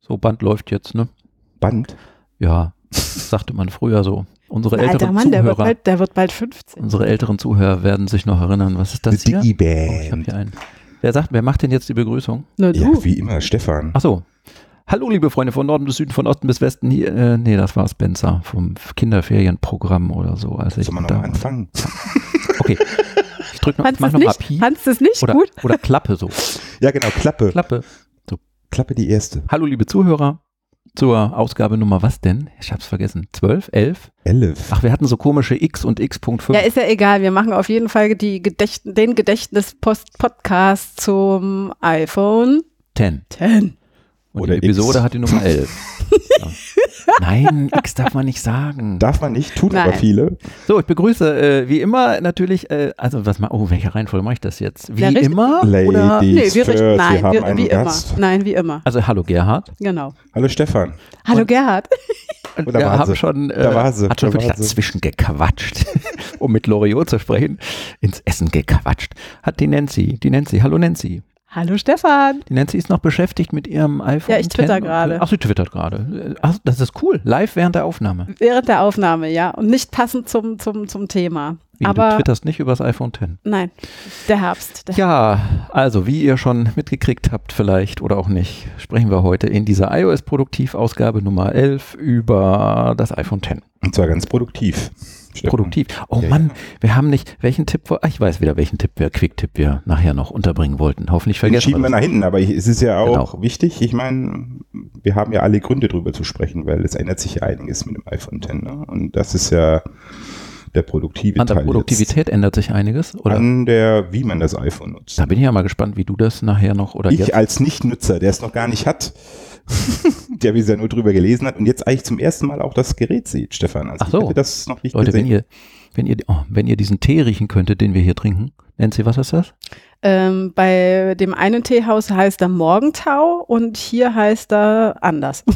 So, Band läuft jetzt, ne? Band? Ja, sagte man früher so. Unsere Alter älteren Mann, der wird, Zuhörer, bald, der wird bald 15. unsere älteren Zuhörer werden sich noch erinnern. Was ist das The hier? Diggy Oh, ich habe hier einen. Wer sagt, wer macht denn jetzt die Begrüßung? Na du. ja, wie immer, Stefan. Ach so. Hallo, liebe Freunde von Norden bis Süden, von Osten bis Westen. Hier, äh, nee, das war Spencer vom Kinderferienprogramm oder so. Als ich Sollen wir da nochmal anfangen? Okay. Ich drück noch, mach du es noch mal nicht, Pi. fandst du es nicht Oder, gut? oder Klappe so. Ja, genau, Klappe. Klappe. Klappe die erste. Hallo, liebe Zuhörer. Zur Ausgabe Nummer was denn? Ich hab's vergessen. 12? 11? Elf. Ach, wir hatten so komische X und X.5. Ja, ist ja egal. Wir machen auf jeden Fall die Gedächt den Gedächtnis-Podcast zum iPhone 10. 10. Und Oder die Episode X. hat die Nummer 11. ja. Nein, X darf man nicht sagen. Darf man nicht, tun Nein. aber viele. So, ich begrüße äh, wie immer natürlich, äh, also was mal, oh, welche Reihenfolge mache ich das jetzt? Wie richtig. immer? Ladies Oder? Nee, wir richten, first, wir nein, haben wir, einen wie Gast. immer. Nein, wie immer. Also hallo Gerhard. Genau. Hallo Stefan. Hallo Und- Gerhard. Oder wir war haben sie? schon, äh, Da war sie, hat schon da wirklich dazwischen gequatscht, um mit Loriot zu sprechen, ins Essen gequatscht. Hat die Nancy, die Nancy, hallo Nancy. Hallo Stefan. Die Nancy ist noch beschäftigt mit ihrem iPhone. Ja, ich twitter 10. gerade. Ach, sie twittert gerade. Ach, das ist cool. Live während der Aufnahme. Während der Aufnahme, ja. Und nicht passend zum, zum, zum Thema. Wie, du Aber twitterst nicht über das iPhone 10. nein, der Herbst. Der Ja, also wie ihr schon mitgekriegt habt vielleicht oder auch nicht, sprechen wir heute in dieser iOS-Produktivausgabe Nummer 11 über das iPhone 10. Und zwar ganz produktiv. Stefan. Produktiv. Oh Ja, Mann, wir haben nicht, welchen Tipp, ah, ich weiß wieder, welchen Tipp wir, Quick-Tipp wir nachher noch unterbringen wollten. Hoffentlich vergessen schieben wir nach hinten, aber es ist ja auch Genau. wichtig. Ich meine, wir haben ja alle Gründe drüber zu sprechen, weil es ändert sich ja einiges mit dem iPhone X. Ne? Und das ist ja der produktive An der. Produktivität ändert sich einiges, oder? An der, wie man das iPhone nutzt. Da bin ich ja mal gespannt, wie du das nachher noch oder ich jetzt. als Nichtnutzer, der es noch gar nicht hat, der bisher nur drüber gelesen hat und jetzt eigentlich zum ersten Mal auch das Gerät sieht, Stefan. Also Ach so. das noch nicht Leute, wenn gesehen. ihr, wenn ihr, oh, wenn ihr diesen Tee riechen könntet, den wir hier trinken. Nancy, was ist das? Ähm, bei dem einen Teehaus heißt er Morgentau und hier heißt er anders.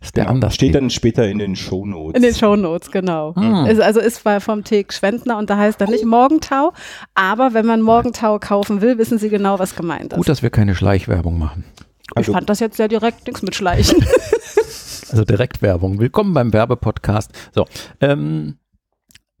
Das ist der Genau. anders. Steht dann später in den Shownotes. In den Shownotes, genau. Hm. Ist, also ist bei- vom Tee Schwendner und da heißt er nicht Morgentau, aber wenn man Morgentau kaufen will, wissen Sie genau, was gemeint ist. Gut, dass wir keine Schleichwerbung machen. ich Also, fand das jetzt sehr direkt, nichts mit Schleichen. Also Direktwerbung. Willkommen beim Werbepodcast. So, ähm,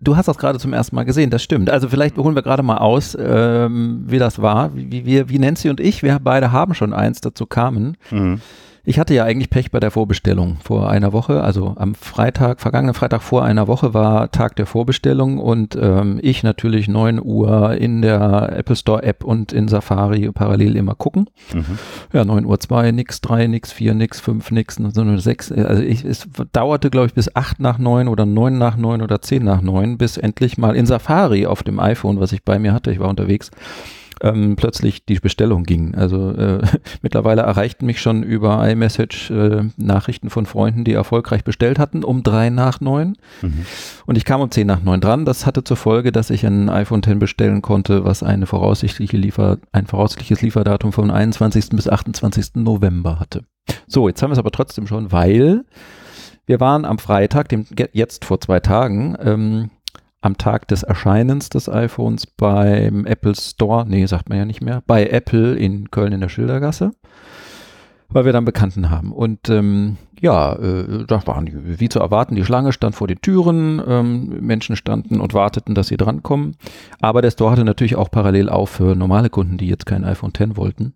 du hast das gerade zum ersten Mal gesehen, das stimmt. Also vielleicht holen wir gerade mal aus, ähm, wie das war. Wie, wie, wir- wie Nancy und ich, wir beide haben schon eins, dazu kamen. mhm. Ich hatte ja eigentlich Pech bei der Vorbestellung vor einer Woche, also am Freitag, vergangenen Freitag vor einer Woche war Tag der Vorbestellung und ähm, ich natürlich 9 Uhr in der Apple Store App und in Safari parallel immer gucken. Mhm. Ja, 9 Uhr 2, nix 3, nix 4, nix 5, nix, sondern 6. Also ich, es dauerte, glaube ich, bis 8 nach 9 oder 9 nach 9 oder 10 nach 9, bis endlich mal in Safari auf dem iPhone, was ich bei mir hatte, ich war unterwegs, ähm, plötzlich die Bestellung ging. Also äh, mittlerweile erreichten mich schon über iMessage äh, Nachrichten von Freunden, die erfolgreich bestellt hatten, um 3 nach 9. Mhm. Und ich kam um 10 nach 9 dran. Das hatte zur Folge, dass ich ein iPhone X bestellen konnte, was eine voraussichtliche Liefer, ein voraussichtliches Lieferdatum vom 21. bis 28. November hatte. So, jetzt haben wir es aber trotzdem schon, weil wir waren am Freitag, dem, jetzt vor zwei Tagen, ähm, am Tag des Erscheinens des iPhones beim Apple Store, nee, sagt man ja nicht mehr, bei Apple in Köln in der Schildergasse, weil wir dann Bekannten haben. Und ähm, ja, äh, da waren die, wie zu erwarten, die Schlange stand vor den Türen, ähm, Menschen standen und warteten, dass sie drankommen. Aber der Store hatte natürlich auch parallel auf für normale Kunden, die jetzt kein iPhone X wollten.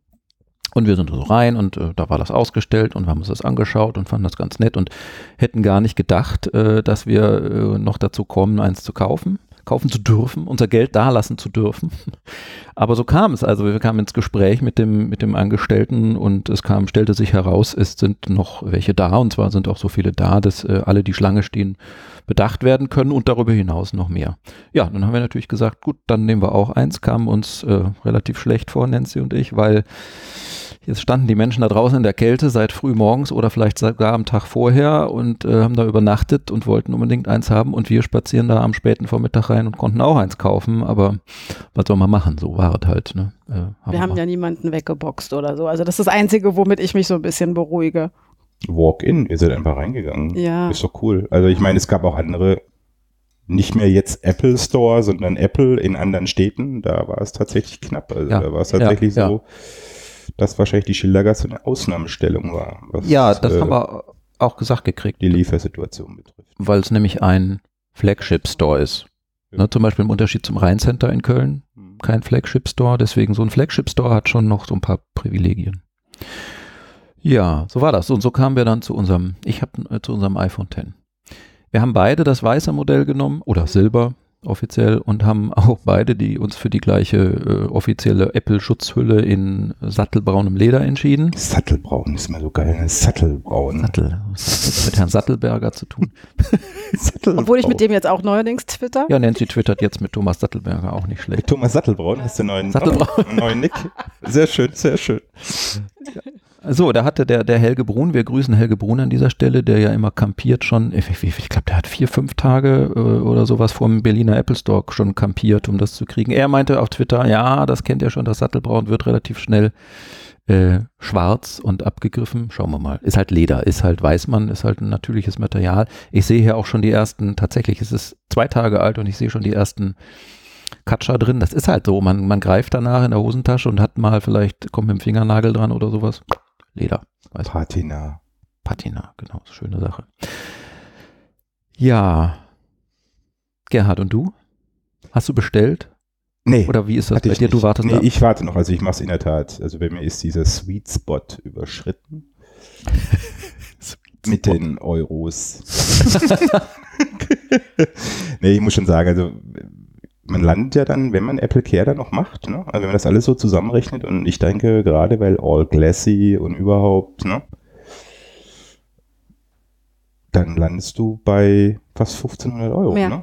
Und wir sind so rein und äh, da war das ausgestellt und wir haben uns das angeschaut und fanden das ganz nett und hätten gar nicht gedacht, äh, dass wir äh, noch dazu kommen, eins zu kaufen, kaufen zu dürfen, unser Geld dalassen zu dürfen. Aber so kam es. Also wir kamen ins Gespräch mit dem, mit dem Angestellten und es kam, stellte sich heraus, es sind noch welche da und zwar sind auch so viele da, dass äh, alle, die Schlange stehen, bedacht werden können und darüber hinaus noch mehr. Ja, dann haben wir natürlich gesagt, gut, dann nehmen wir auch eins, kamen uns äh, relativ schlecht vor, Nancy und ich, weil Jetzt standen die Menschen da draußen in der Kälte seit früh morgens oder vielleicht sogar am Tag vorher und äh, haben da übernachtet und wollten unbedingt eins haben und wir spazieren da am späten Vormittag rein und konnten auch eins kaufen, aber was soll man machen? So war es halt. Ne? Äh, Wir haben ja niemanden weggeboxt oder so. Also das ist das Einzige, womit ich mich so ein bisschen beruhige. Walk-in, ihr seid einfach reingegangen. Ja. Ist doch cool. Also ich meine, es gab auch andere, nicht mehr jetzt Apple Store, sondern Apple in anderen Städten. Da war es tatsächlich knapp. Also Ja, da war es tatsächlich ja, so, dass wahrscheinlich die Schildergasse eine Ausnahmestellung war. Was, Ja, das äh, haben wir auch gesagt gekriegt, die Liefersituation betrifft. weil es nämlich ein Flagship-Store ist. Ja. Ne, zum Beispiel im Unterschied zum Rheincenter in Köln, kein Flagship-Store, deswegen so ein Flagship-Store hat schon noch so ein paar Privilegien. Ja, so war das. Und so kamen wir dann zu unserem, ich habe äh, zu unserem iPhone X. Wir haben beide das weiße Modell genommen oder Silber offiziell und haben auch beide die uns für die gleiche äh, offizielle Apple-Schutzhülle in sattelbraunem Leder entschieden. Sattelbraun ist immer so geil, ne? Sattelbraun. Sattel, was hat das mit Herrn Sattelberger zu tun? Sattelbraun. Obwohl ich mit dem jetzt auch neuerdings twitter. Ja, Nancy twittert jetzt mit Thomas Sattelberger auch nicht schlecht. Thomas Sattelbraun hast du einen neuen, Sattelbraun. Oh, einen neuen Nick. Sehr schön, sehr schön. So, da hatte der, der Helge Brun, wir grüßen Helge Brun an dieser Stelle, der ja immer kampiert schon, ich, ich, ich glaube, der hat vier, fünf Tage äh, oder sowas vor dem Berliner Apple Store schon kampiert, um das zu kriegen. Er meinte auf Twitter, ja, das kennt er schon, das Sattelbraun wird relativ schnell äh, schwarz und abgegriffen. Schauen wir mal. Ist halt Leder, ist halt Weißmann, ist halt ein natürliches Material. Ich sehe hier auch schon die ersten, tatsächlich ist es zwei Tage alt und ich sehe schon die ersten Katscher drin. Das ist halt so. Man, man greift danach in der Hosentasche und hat mal vielleicht, kommt mit dem Fingernagel dran oder sowas. Leder. Weiß Patina. Patina, genau, schöne Sache. Ja. Gerhard, und du? Hast du bestellt? Nee. Oder wie ist das bei ich dir? Du nicht. wartest Nee, ab? ich warte noch. Also ich mache es in der Tat. Also bei mir ist dieser Sweet Spot überschritten. Mit den Euros. nee, ich muss schon sagen, also man landet ja dann, wenn man Apple Care dann noch macht, ne? also wenn man das alles so zusammenrechnet und ich denke, gerade weil All Glassy und überhaupt, ne? dann landest du bei fast 1500 Euro. Mehr. Ne?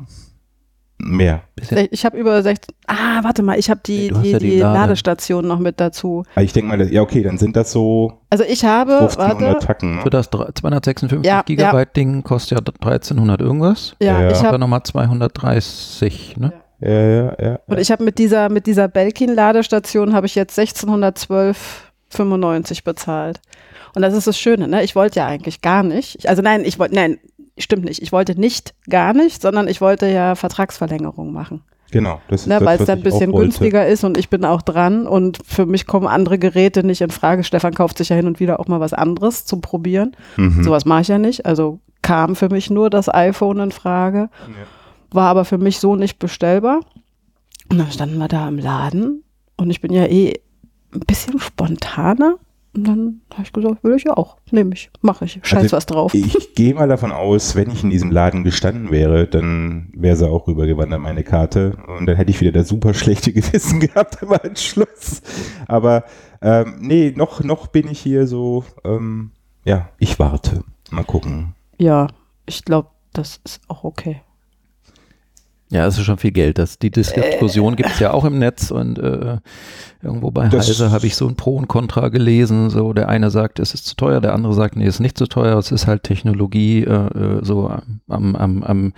Mehr. Ich habe über 16. Ah, warte mal, ich habe die, die, ja die die Lade. Ladestation noch mit dazu. Aber ich denke mal, das- ja okay, dann sind das so Also ich habe, 1500 warte, Tacken. Ne? Für das drei- 256 Ja, Gigabyte Ding kostet ja 1300 irgendwas. ja, Ja, ja. ich Dann habe nochmal 230, ne? Ja, ja, ja. und ich habe mit dieser mit dieser Belkin Ladestation habe ich jetzt 1612,95 bezahlt. Und das ist das Schöne, ne? Ich wollte ja eigentlich gar nicht. Also nein, ich wollte nein, stimmt nicht. Ich wollte nicht gar nicht, sondern ich wollte ja Vertragsverlängerung machen. Genau, das ist Ne, weil es dann ein bisschen günstiger ist und ich bin auch dran und für mich kommen andere Geräte nicht in Frage. Stefan kauft sich ja hin und wieder auch mal was anderes zum Probieren. Mhm. Sowas mache ich ja nicht. Also kam für mich nur das iPhone in Frage, war aber für mich so nicht bestellbar. Und dann standen wir da im Laden und ich bin ja eh ein bisschen spontaner. Und dann habe ich gesagt, will ich ja auch. Nehme ich, mache ich. Scheiß Also was drauf. Ich gehe mal davon aus, wenn ich in diesem Laden gestanden wäre, dann wäre sie auch rübergewandert, meine Karte. Und dann hätte ich wieder das super schlechte Gewissen gehabt am Anschluss. Aber ähm, nee, noch, noch bin ich hier so, ähm, ja, ich warte. Mal gucken. Ja, ich glaube, das ist auch okay. Ja, es ist schon viel Geld. Das, die Diskussion gibt es ja auch im Netz und äh, irgendwo bei Das- Heise habe ich so ein Pro und Contra gelesen. So der eine sagt, es ist zu teuer, der andere sagt, nee, es ist nicht zu teuer. Es ist halt Technologie äh, äh, so am, am, am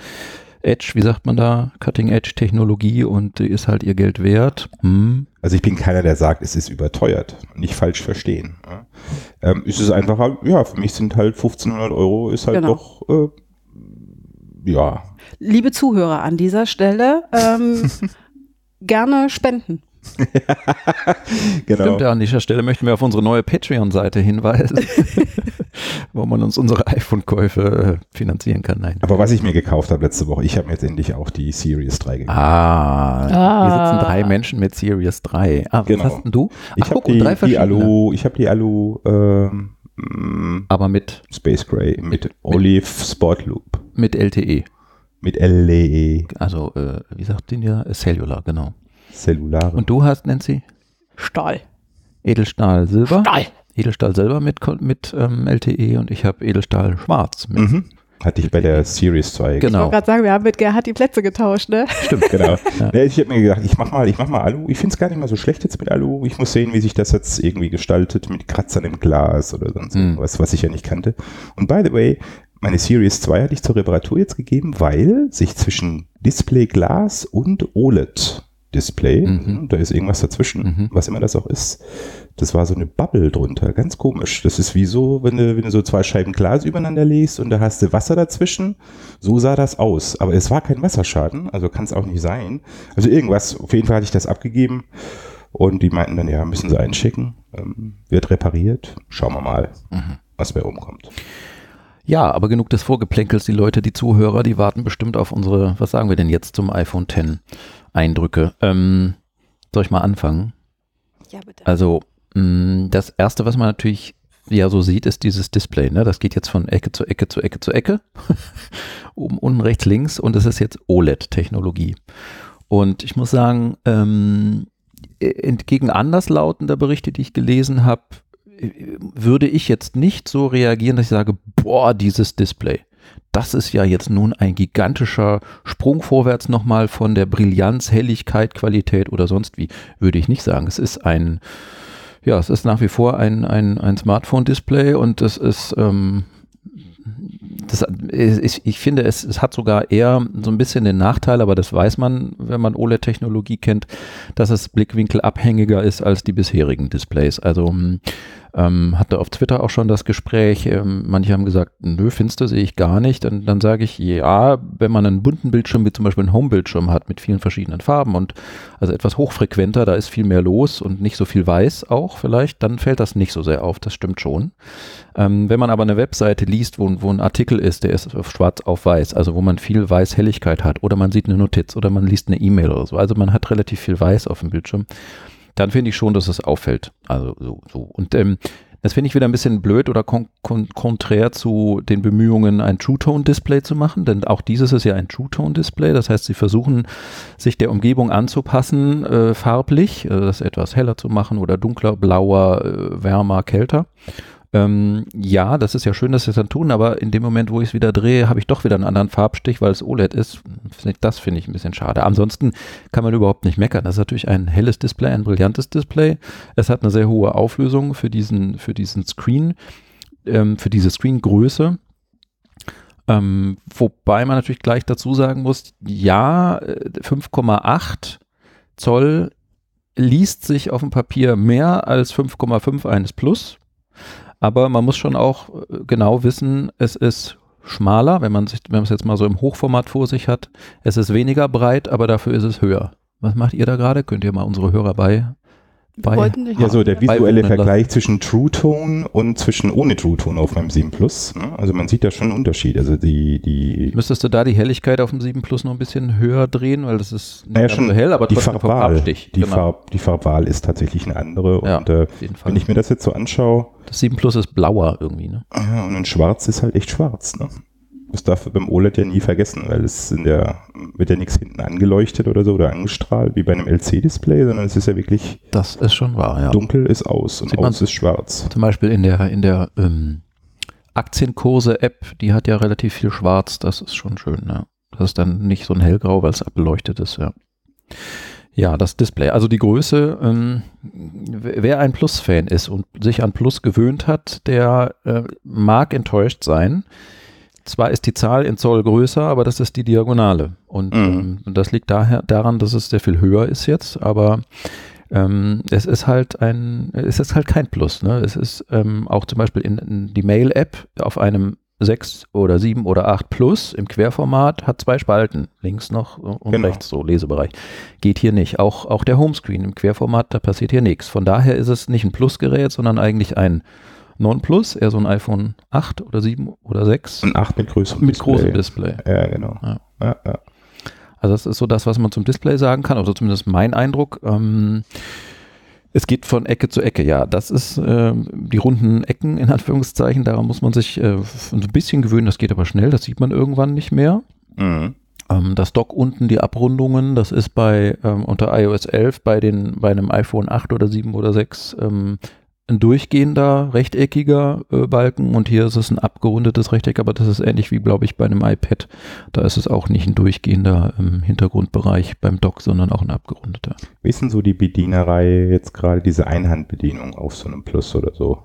Edge, wie sagt man da, Cutting Edge Technologie und die ist halt ihr Geld wert. Hm. Also ich bin keiner, der sagt, es ist überteuert. Nicht falsch verstehen. Ja. Ähm, es ist einfach, halt, ja, für mich sind halt 1500 Euro ist halt Genau. doch, äh, ja, Liebe Zuhörer an dieser Stelle, ähm, gerne spenden. genau. Stimmt, ja, an dieser Stelle möchten wir auf unsere neue Patreon-Seite hinweisen, wo man uns unsere iPhone-Käufe äh, finanzieren kann. Nein. Aber was ich mir gekauft habe letzte Woche, ich habe mir jetzt endlich auch die Series 3 gekauft. Ah, Ah. hier sitzen drei Menschen mit Series 3. Ah, Genau. was hast denn du? Ich Ach, habe guck, und die, drei die verschiedene. Alu, ich habe die Alu ähm, Aber mit, Space Gray mit, Mit- Olive Sport Loop mit LTE. Mit LE Also, äh, wie sagt den ja? Cellular, genau. Cellulare. Und du hast, Nancy? Stahl. Edelstahl Silber. Stahl. Edelstahl Silber mit, mit ähm, LTE und ich habe Edelstahl Schwarz. Mit, mhm. Hatte ich bei der Series 2. Ich Genau, wollte gerade sagen, wir haben mit Gerhard die Plätze getauscht, ne? stimmt. Genau. Ja. Nee, ich habe mir gedacht, ich mach mal, ich mach mal Alu. Ich finde es gar nicht mal so schlecht jetzt mit Alu. Ich muss sehen, wie sich das jetzt irgendwie gestaltet mit Kratzern im Glas oder sonst Hm. irgendwas, was ich ja nicht kannte. Und by the way, meine Series 2 hatte ich zur Reparatur jetzt gegeben, weil sich zwischen Display Glas und OLED Display, Mhm. da ist irgendwas dazwischen, Mhm. was immer das auch ist. Das war so eine Bubble drunter, ganz komisch. Das ist wie so, wenn du, wenn du so zwei Scheiben Glas übereinander legst und da hast du Wasser dazwischen. So sah das aus. Aber es war kein Wasserschaden, also kann es auch nicht sein. Also irgendwas, auf jeden Fall hatte ich das abgegeben. Und die meinten dann, ja, müssen sie einschicken, ähm, wird repariert, schauen wir mal, Mhm. was bei rumkommt. Ja, aber genug des Vorgeplänkels. Die Leute, die Zuhörer, die warten bestimmt auf unsere, was sagen wir denn jetzt zum iPhone X Eindrücke. Ähm, soll ich mal anfangen? Ja, bitte. Also mh, das erste, was man natürlich ja so sieht, ist dieses Display. Ne? Das geht jetzt von Ecke zu Ecke zu Ecke zu Ecke. Oben, unten, rechts, links und es ist jetzt OLED-Technologie. Und ich muss sagen, ähm, entgegen anderslautender Berichte, die ich gelesen habe, würde ich jetzt nicht so reagieren, dass ich sage, boah, dieses Display. Das ist ja jetzt nun ein gigantischer Sprung vorwärts nochmal von der Brillanz, Helligkeit, Qualität oder sonst wie, würde ich nicht sagen. Es ist ein, ja, es ist nach wie vor ein, ein, ein Smartphone-Display und es ist, ähm, das, ich, ich finde, es, es hat sogar eher so ein bisschen den Nachteil, aber das weiß man, wenn man OLED-Technologie kennt, dass es blickwinkelabhängiger ist als die bisherigen Displays. Also ähm, hatte auf Twitter auch schon das Gespräch, ähm, manche haben gesagt, nö, finster sehe ich gar nicht. Und dann sage ich, ja, wenn man einen bunten Bildschirm wie zum Beispiel einen Home-Bildschirm hat mit vielen verschiedenen Farben und also etwas hochfrequenter, da ist viel mehr los und nicht so viel weiß auch vielleicht, dann fällt das nicht so sehr auf, das stimmt schon. Ähm, wenn man aber eine Webseite liest, wo, wo ein Artikel ist, der ist auf schwarz auf weiß, also wo man viel Weiß-Helligkeit hat oder man sieht eine Notiz oder man liest eine E-Mail oder so, also man hat relativ viel Weiß auf dem Bildschirm, dann finde ich schon, dass es auffällt. Also so, so. Und ähm, das finde ich wieder ein bisschen blöd oder kon kon konträr zu den Bemühungen, ein True-Tone-Display zu machen, denn auch dieses ist ja ein True-Tone-Display. Das heißt, sie versuchen, sich der Umgebung anzupassen, äh, farblich, äh, das etwas heller zu machen oder dunkler, blauer, äh, wärmer, kälter. Ähm, ja, das ist ja schön, dass sie es dann tun, aber in dem Moment, wo ich es wieder drehe, habe ich doch wieder einen anderen Farbstich, weil es OLED ist. Das finde ich ein bisschen schade. Ansonsten kann man überhaupt nicht meckern. Das ist natürlich ein helles Display, ein brillantes Display. Es hat eine sehr hohe Auflösung für diesen, für diesen Screen, ähm, für diese Screengröße. Ähm, wobei man natürlich gleich dazu sagen muss, ja, 5,8 Zoll liest sich auf dem Papier mehr als 5,5 eines Plus. Aber man muss schon auch genau wissen, es ist schmaler, wenn man sich, wenn man es jetzt mal so im Hochformat vor sich hat. Es ist weniger breit, aber dafür ist es höher. Was macht ihr da gerade? Könnt ihr mal unsere Hörer bei? Bei ja, so der visuelle Vergleich zwischen True Tone und zwischen ohne True Tone auf meinem 7 Plus. Ne? Also man sieht da schon einen Unterschied. Also die, die Müsstest du da die Helligkeit auf dem 7 Plus noch ein bisschen höher drehen, weil das ist naja, schon so hell, aber die trotzdem Farbwahl, Farbstich. die, Genau. Farb, die Farbwahl ist tatsächlich eine andere. Ja, und äh, auf jeden Fall. wenn ich mir das jetzt so anschaue, Das 7 Plus ist blauer irgendwie, ne? ja, und in Schwarz ist halt echt schwarz. Ne? Das darf beim OLED ja nie vergessen, weil es in der wird ja nichts hinten angeleuchtet oder so oder angestrahlt wie bei einem LC-Display, sondern es ist ja wirklich Das ist schon wahr, ja. dunkel ist aus und Sieht aus ist schwarz. Zum Beispiel in der, in der ähm, Aktienkurse-App, die hat ja relativ viel Schwarz, das ist schon schön, ja. Das ist dann nicht so ein hellgrau, weil es abbeleuchtet ist, ja. Ja, das Display. Also die Größe, ähm, wer wer ein Plus-Fan ist und sich an Plus gewöhnt hat, der äh, mag enttäuscht sein. Zwar ist die Zahl in Zoll größer, aber das ist die Diagonale. Und Mhm. ähm, das liegt daher daran, dass es sehr viel höher ist jetzt, aber ähm, es ist halt ein, es ist halt kein Plus. Ne? Es ist ähm, auch zum Beispiel in, in die Mail-App auf einem 6 oder 7 oder 8 Plus im Querformat hat zwei Spalten, links noch und Genau. rechts so, Lesebereich. Geht hier nicht. Auch, auch der Homescreen im Querformat, da passiert hier nichts. Von daher ist es nicht ein Plus-Gerät, sondern eigentlich ein Non-Plus, eher so ein iPhone 8 oder 7 oder 6 Und 8 mit größerem mit großem Display. Ja, genau. Ja. Ja, ja. Also das ist so das, was man zum Display sagen kann, oder zumindest mein Eindruck. Ähm, es geht von Ecke zu Ecke, ja. Das ist ähm, die runden Ecken in Anführungszeichen. Daran muss man sich äh, ein bisschen gewöhnen. Das geht aber schnell. Das sieht man irgendwann nicht mehr. Mhm. Ähm, das Dock unten, die Abrundungen, das ist bei ähm, unter iOS 11 bei den bei einem iPhone 8 oder 7 oder 6 ähm, ein durchgehender rechteckiger äh, Balken und hier ist es ein abgerundetes Rechteck, aber das ist ähnlich wie glaube ich bei einem iPad. Da ist es auch nicht ein durchgehender ähm, Hintergrundbereich beim Dock, sondern auch ein abgerundeter. Wie ist denn so die Bedienerei jetzt gerade diese Einhandbedienung auf so einem Plus oder so?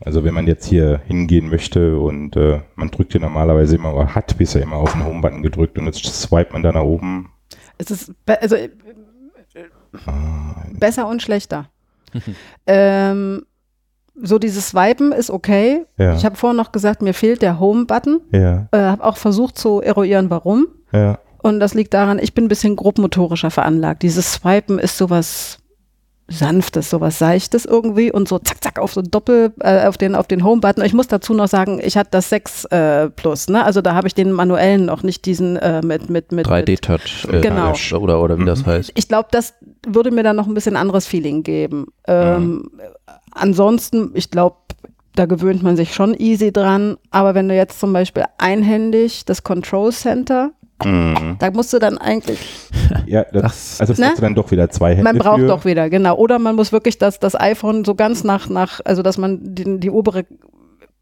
Also wenn man jetzt hier hingehen möchte und äh, man drückt hier normalerweise immer, oder hat bisher immer auf den Home-Button gedrückt und jetzt swipet man da nach oben. Es ist be also, äh, Ah, besser und schlechter. ähm, so dieses Swipen ist okay. Ja. Ich habe vorhin noch gesagt, mir fehlt der Home-Button. ja, Äh, habe auch versucht zu eruieren, warum. ja. Und das liegt daran, ich bin ein bisschen grobmotorischer veranlagt. Dieses Swipen ist sowas sanftes, sowas seichtes irgendwie und so zack zack auf so Doppel äh, auf den auf den Home Button. Ich muss dazu noch sagen, ich hatte das 6 äh, Plus, ne? Also da habe ich den manuellen noch nicht diesen äh, mit mit mit 3D Touch äh, Genau. oder oder wie das heißt. Ich glaube, das würde mir dann noch ein bisschen anderes Feeling geben. Ähm, Ansonsten, ich glaube, da gewöhnt man sich schon easy dran. Aber wenn du jetzt zum Beispiel einhändig das Control Center, Mhm. da musst du dann eigentlich, Ja, das, Das- also es Ne? braucht dann doch wieder zwei Hände man braucht für. doch wieder, genau. Oder man muss wirklich das, das iPhone so ganz nach, nach, also dass man den, die obere,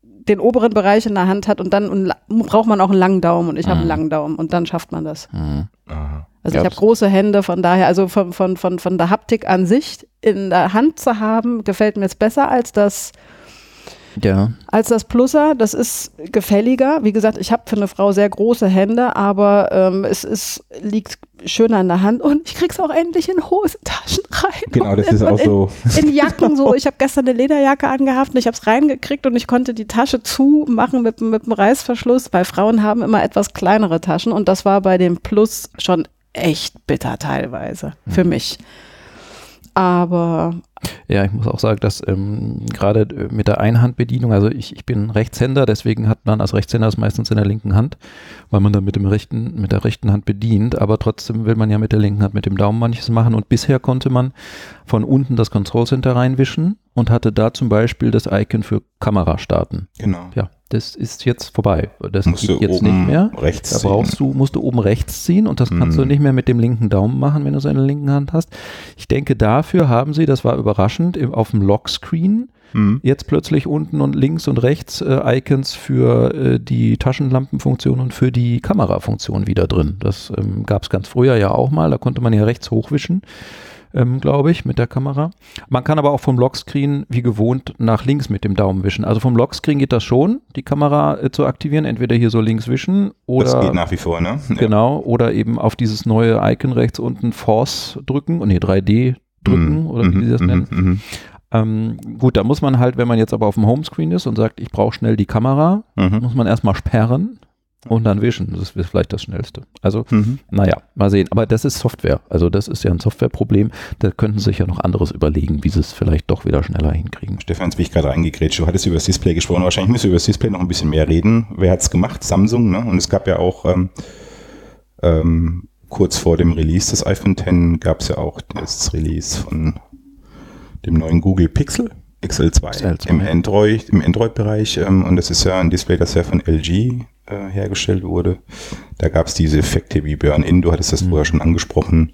den oberen Bereich in der Hand hat und dann und braucht man auch einen langen Daumen und ich habe einen Mhm. langen Daumen und dann schafft man das. Mhm. Also Ja, ich habe das- große Hände, von daher, also von, von, von, von der Haptik an sich in der Hand zu haben, gefällt mir jetzt besser als das, Ja, als das Pluser. Das ist gefälliger. Wie gesagt, ich habe für eine Frau sehr große Hände, aber ähm, es ist, liegt schöner in der Hand und ich krieg's auch endlich in Hosentaschen rein. Genau, das ist in, auch so. In, in Jacken so. Ich habe gestern eine Lederjacke angehabt und ich habe es reingekriegt und ich konnte die Tasche zumachen mit, mit dem Reißverschluss, weil Frauen haben immer etwas kleinere Taschen und das war bei dem Plus schon echt bitter teilweise für mich. Aber Ja, ich muss auch sagen, dass ähm, gerade äh, mit der Einhandbedienung, also ich, ich bin Rechtshänder, deswegen hat man als Rechtshänder es meistens in der linken Hand, weil man dann mit dem rechten, mit der rechten Hand bedient, aber trotzdem will man ja mit der linken Hand mit dem Daumen manches machen. Und bisher konnte man von unten das Control Center reinwischen und hatte da zum Beispiel das Icon für Kamera starten. Genau. Ja, das ist jetzt vorbei. Das Musst geht jetzt nicht mehr. rechts Da ziehen. brauchst du, musst du oben rechts ziehen und das kannst du Mhm. nicht mehr mit dem linken Daumen machen, wenn du es in der linken Hand hast. Ich denke, dafür haben sie, das war überraschend, im, auf dem Lockscreen Mhm. jetzt plötzlich unten und links und rechts äh, Icons für äh, die Taschenlampenfunktion und für die Kamerafunktion wieder drin. Das ähm, gab es ganz früher ja auch mal, da konnte man ja rechts hochwischen. Ähm, glaube ich, mit der Kamera. Man kann aber auch vom Lockscreen wie gewohnt nach links mit dem Daumen wischen. Also vom Lockscreen geht das schon, die Kamera äh, zu aktivieren. Entweder hier so links wischen oder Das geht nach wie vor, ne? Ja. Genau, oder eben auf dieses neue Icon rechts unten Force drücken, oh nee, 3D drücken Mhm. oder wie sie das Mhm. nennen. Mhm. Ähm, gut, da muss man halt, wenn man jetzt aber auf dem Homescreen ist und sagt, ich brauche schnell die Kamera, Mhm. muss man erstmal sperren und dann wischen. Das ist vielleicht das Schnellste. Also, Mhm. naja, mal sehen. Aber das ist Software. Also das ist ja ein Softwareproblem. Da könnten sie sich ja noch anderes überlegen, wie sie es vielleicht doch wieder schneller hinkriegen. Stefan, jetzt bin ich gerade reingegrätscht. Du hattest über das Display gesprochen. Wahrscheinlich müssen wir über das Display noch ein bisschen mehr reden. Wer hat's gemacht? Samsung, ne? Und es gab ja auch ähm, ähm, kurz vor dem Release des iPhone X gab es ja auch das Release von dem neuen Google Pixel. XL2, XL2, im ja. Android, im Android-Bereich ähm, und das ist ja ein Display, das ja von LG äh, hergestellt wurde. Da gab es diese Effekte wie Burn-In, du hattest das Mhm. vorher schon angesprochen.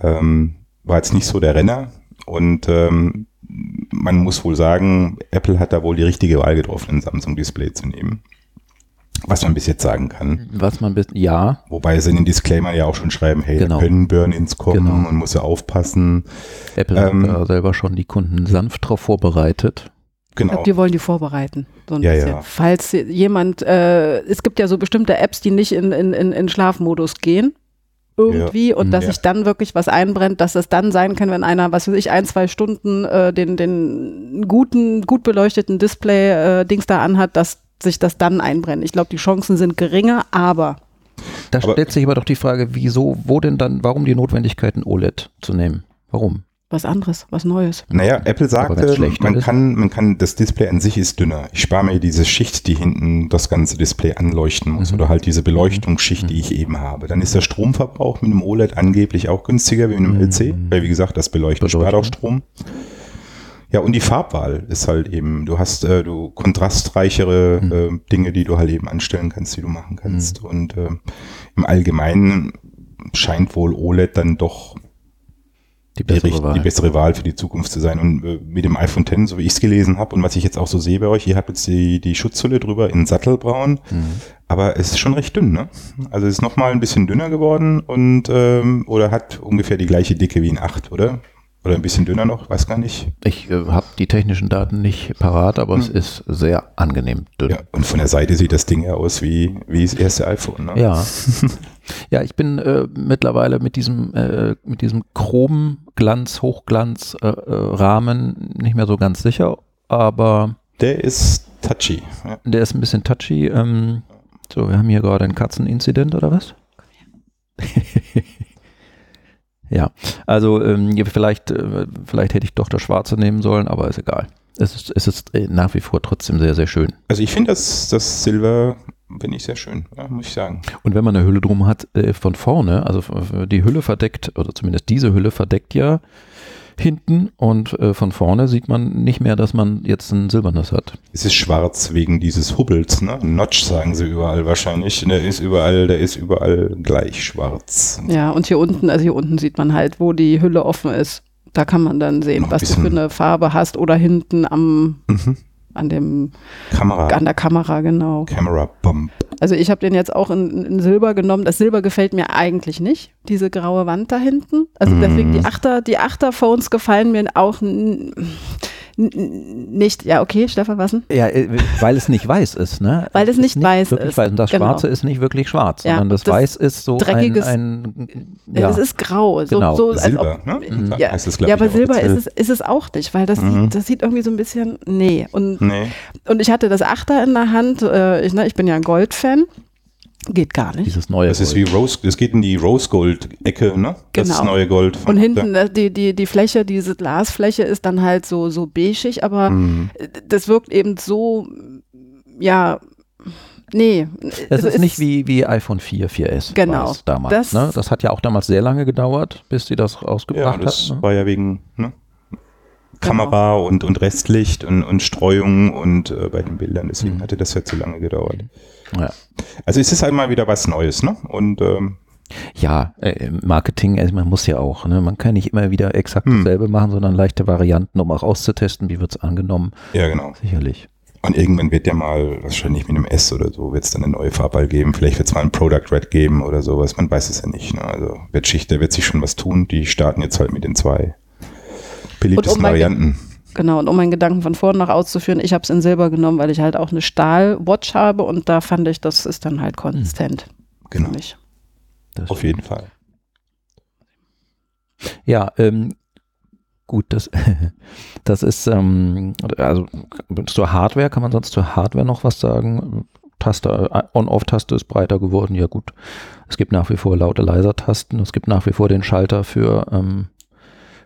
Ähm, war jetzt nicht so der Renner und ähm, man muss wohl sagen, Apple hat da wohl die richtige Wahl getroffen, ein Samsung-Display zu nehmen. Was man bis jetzt sagen kann. Was man bis, ja, Wobei sie in den Disclaimer ja auch schon schreiben, hey, Genau. da können Burn-Ins kommen, Genau. man muss ja aufpassen. Apple Ähm, hat da selber schon die Kunden sanft darauf vorbereitet. ich Genau. glaube, die wollen die vorbereiten. So ein Ja, bisschen. ja. Falls jemand, äh, es gibt ja so bestimmte Apps, die nicht in, in, in, in Schlafmodus gehen. Irgendwie und Mhm. dass Ja. sich dann wirklich was einbrennt, dass es dann sein kann, wenn einer, was weiß ich, ein, zwei Stunden äh, den, den guten, gut beleuchteten Display-Dings da anhat, dass sich das dann einbrennt. Ich glaube, die Chancen sind geringer, aber Da Aber- stellt sich aber doch die Frage, wieso, wo denn dann, warum die Notwendigkeit, ein OLED zu nehmen? Warum? was anderes, was Neues. Naja, Apple sagte, schlechter man ist? kann, man kann, das Display an sich ist dünner. Ich spare mir diese Schicht, die hinten das ganze Display anleuchten muss, Mhm. oder halt diese Beleuchtungsschicht, die ich eben habe. Dann ist der Stromverbrauch mit einem OLED angeblich auch günstiger wie mit einem Mhm. LC, weil wie gesagt, das Beleuchten spart auch. Strom. Ja, und die Farbwahl ist halt eben, du hast äh, du kontrastreichere Mhm. äh, Dinge, die du halt eben anstellen kannst, die du machen kannst. Und äh, im Allgemeinen scheint wohl OLED dann doch Die die, bessere Wahl. die bessere Wahl für die Zukunft zu sein. Und äh, mit dem iPhone X, so wie ich es gelesen habe und was ich jetzt auch so sehe bei euch, ihr habt jetzt die, die Schutzhülle drüber in Sattelbraun, Mhm. aber es ist schon recht dünn, ne? Also es ist nochmal ein bisschen dünner geworden und ähm, oder hat ungefähr die gleiche Dicke wie ein 8, oder? Oder ein bisschen dünner noch, weiß gar nicht. Ich äh, habe die technischen Daten nicht parat, aber es ist sehr angenehm dünn. Hm. Ja, und von der Seite sieht das Ding ja aus wie, wie das erste iPhone, ne? Ja. ja, ich bin äh, mittlerweile mit diesem, äh, mit diesem Chrom-Glanz, Hochglanz-Rahmen nicht mehr so ganz sicher, aber Der ist touchy. Ja. der ist ein bisschen touchy. Ähm, so, wir haben hier gerade einen Katzeninzident oder was? Ja, also ähm, vielleicht, äh, vielleicht hätte ich doch das Schwarze nehmen sollen, aber ist egal. Es ist, es ist äh, nach wie vor trotzdem sehr, sehr schön. Also ich finde das, das Silber finde ich sehr schön, ja, muss ich sagen. Und wenn man eine Hülle drum hat, äh, von vorne, also die Hülle verdeckt, oder zumindest diese Hülle verdeckt ja hinten und äh, von vorne sieht man nicht mehr, dass man jetzt ein silbernes hat. Es ist schwarz wegen dieses Hubbels, ne? Notch sagen sie überall wahrscheinlich. Der ist überall, der ist überall gleich schwarz. Ja, und hier unten, also hier unten sieht man halt, wo die Hülle offen ist. Da kann man dann sehen, was du für eine Farbe hast oder hinten am mhm an dem Kamera. an der Kamera, genau. Camera Bump. Also ich habe den jetzt auch in, in, Silber genommen. Das Silber gefällt mir eigentlich nicht, diese graue Wand da hinten. Also mm. deswegen die Achter, die Achter-Phones gefallen mir auch nicht, ja, okay, Stefan, was denn? Ja, äh, weil es nicht weiß ist, ne? Weil es, es nicht, nicht weiß ist. Weiß. Und das genau. Schwarze ist nicht wirklich schwarz, ja, sondern das, das Weiß ist so dreckiges, ein, ein ja. Es ist grau. So, genau. so, Silber, ob, ne? Mhm. Ja, es, ja aber Silber ist es, ist es auch nicht, weil das, mhm. sieht, das sieht irgendwie so ein bisschen, nee. Und, nee. und ich hatte das Achter in der Hand, äh, ich, ne, ich bin ja ein Gold-Fan. Geht gar nicht. Dieses neue Das Gold. ist wie Rose, es geht in die Rose Gold Ecke, ne? Das genau. neue Gold. Und hinten ja. die, die, die Fläche, diese Glasfläche ist dann halt so, so beigig, aber mhm. das wirkt eben so, ja, nee. Es also ist, ist nicht wie, wie iPhone 4, 4S genau, damals. Das, ne? das hat ja auch damals sehr lange gedauert, bis sie das rausgebracht ja, das hat. Ne? war ja wegen, ne? Kamera genau. und, und Restlicht und, und Streuung und äh, bei den Bildern. Deswegen mhm. hatte das ja zu lange gedauert. Ja. Also es ist halt mal wieder was Neues, ne? Und ähm, ja, äh, Marketing, also man muss ja auch, ne? man kann nicht immer wieder exakt hm. dasselbe machen, sondern leichte Varianten, um auch auszutesten, wie wird es angenommen. Ja, genau. Sicherlich. Und irgendwann wird ja mal, wahrscheinlich mit einem S oder so, wird es dann eine neue Farbball geben. Vielleicht wird es mal ein Product Red geben oder sowas. Man weiß es ja nicht. Ne? Also wird Schicht, wird sich schon was tun. Die starten jetzt halt mit den zwei beliebtesten um Varianten. Genau, und um meinen Gedanken von vorn nach auszuführen, ich habe es in Silber genommen, weil ich halt auch eine Stahl-Watch habe und da fand ich, das ist dann halt konsistent. Genau. Auf jeden Fall. Ja, ähm, gut, das, das ist, ähm, also zur Hardware, kann man sonst zur Hardware noch was sagen? Taste, äh, On-Off-Taste ist breiter geworden, ja gut. Es gibt nach wie vor laute, leiser Tasten, es gibt nach wie vor den Schalter für ähm,